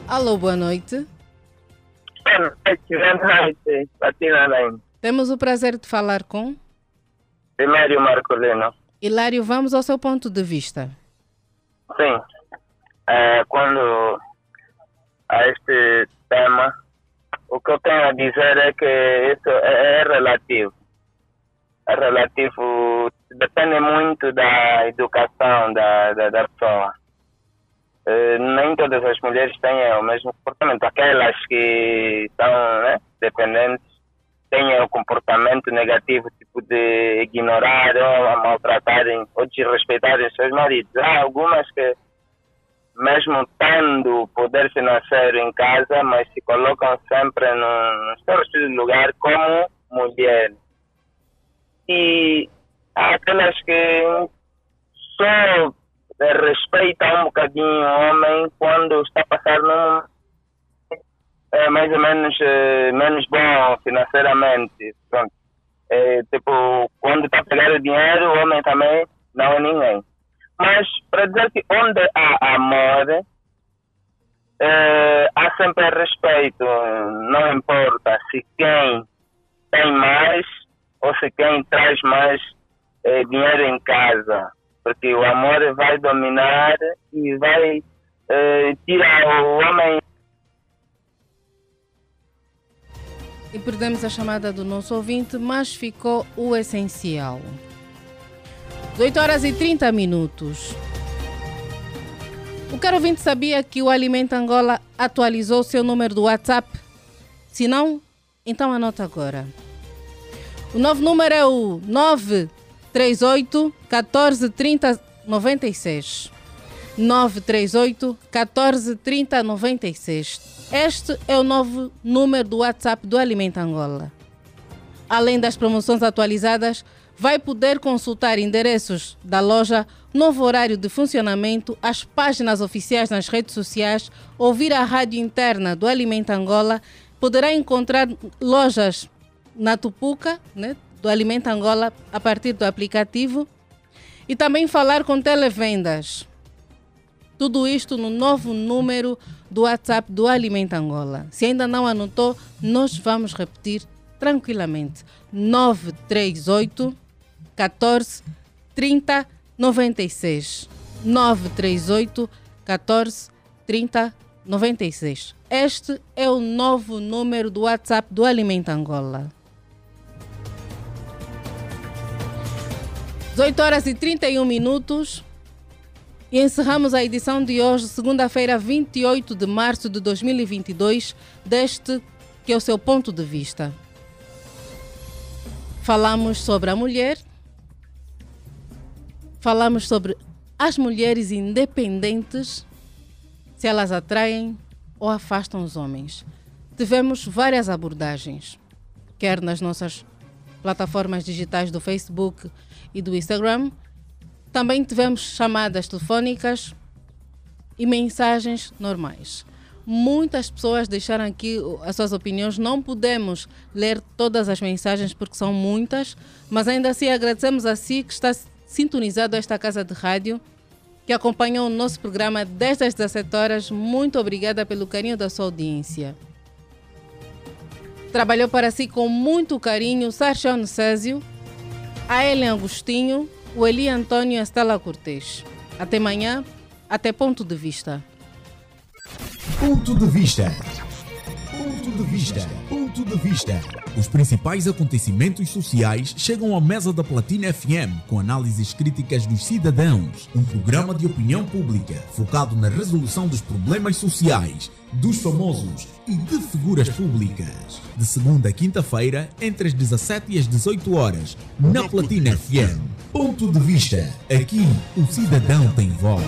Alô, boa noite. Boa noite, boa noite. Patina Temos o prazer de falar com? Hilário Marcolino. Hilário, vamos ao seu ponto de vista. Sim. É, quando a este tema, o que eu tenho a dizer é que isso é, é relativo. É relativo, depende muito da educação da, da, da pessoa. Uh, nem todas as mulheres têm o mesmo comportamento. Aquelas que são né, dependentes têm o comportamento negativo, tipo de ignorar ou maltratarem ou desrespeitarem seus maridos. Há algumas que mesmo tendo poder financeiro em casa, mas se colocam sempre seu respectivo lugar como mulher. E há aquelas que só respeitam um bocadinho o homem quando está num é mais ou menos é, menos bom financeiramente. Pronto. É, tipo, quando está a pegar o dinheiro, o homem também não é ninguém. Mas para dizer que onde há amor, é, há sempre respeito. Não importa se quem tem mais ou se quem traz mais é, dinheiro em casa. Porque o amor vai dominar e vai é, tirar o homem E perdemos a chamada do nosso ouvinte, mas ficou o essencial. 18 horas e 30 minutos. O caro ouvinte sabia que o Alimento Angola atualizou seu número do WhatsApp? Se não, então anota agora. O novo número é o 938 14 30 96. 938 14 30 96. Este é o novo número do WhatsApp do Alimento Angola. Além das promoções atualizadas, vai poder consultar endereços da loja, novo horário de funcionamento, as páginas oficiais nas redes sociais, ouvir a rádio interna do Alimento Angola, poderá encontrar lojas na Tupuca, né, do Alimento Angola, a partir do aplicativo, e também falar com televendas. Tudo isto no novo número do WhatsApp do Alimento Angola. Se ainda não anotou, nós vamos repetir tranquilamente. 938 14 30 96. 938 14 30 96. Este é o novo número do WhatsApp do Alimento Angola. 18 horas e 31 minutos. E encerramos a edição de hoje, segunda-feira, 28 de março de 2022, deste que é o seu ponto de vista. Falamos sobre a mulher, falamos sobre as mulheres independentes, se elas atraem ou afastam os homens. Tivemos várias abordagens, quer nas nossas plataformas digitais do Facebook e do Instagram, também tivemos chamadas telefónicas e mensagens normais. Muitas pessoas deixaram aqui as suas opiniões. Não podemos ler todas as mensagens porque são muitas, mas ainda assim agradecemos a si que está sintonizado a esta casa de rádio, que acompanhou o nosso programa desde as 17 horas. Muito obrigada pelo carinho da sua audiência. Trabalhou para si com muito carinho Sérgio Césio, a Ellen Agostinho, o Eli Antônio Estela Cortes. Até amanhã, até ponto de vista. Ponto de vista. Ponto de vista. Ponto de vista. Os principais acontecimentos sociais chegam à mesa da Platina FM com análises críticas dos cidadãos. Um programa de opinião pública focado na resolução dos problemas sociais, dos famosos e de figuras públicas. De segunda a quinta-feira, entre as 17 e as 18 horas, na Platina FM. Ponto de vista. Aqui, o cidadão tem voz.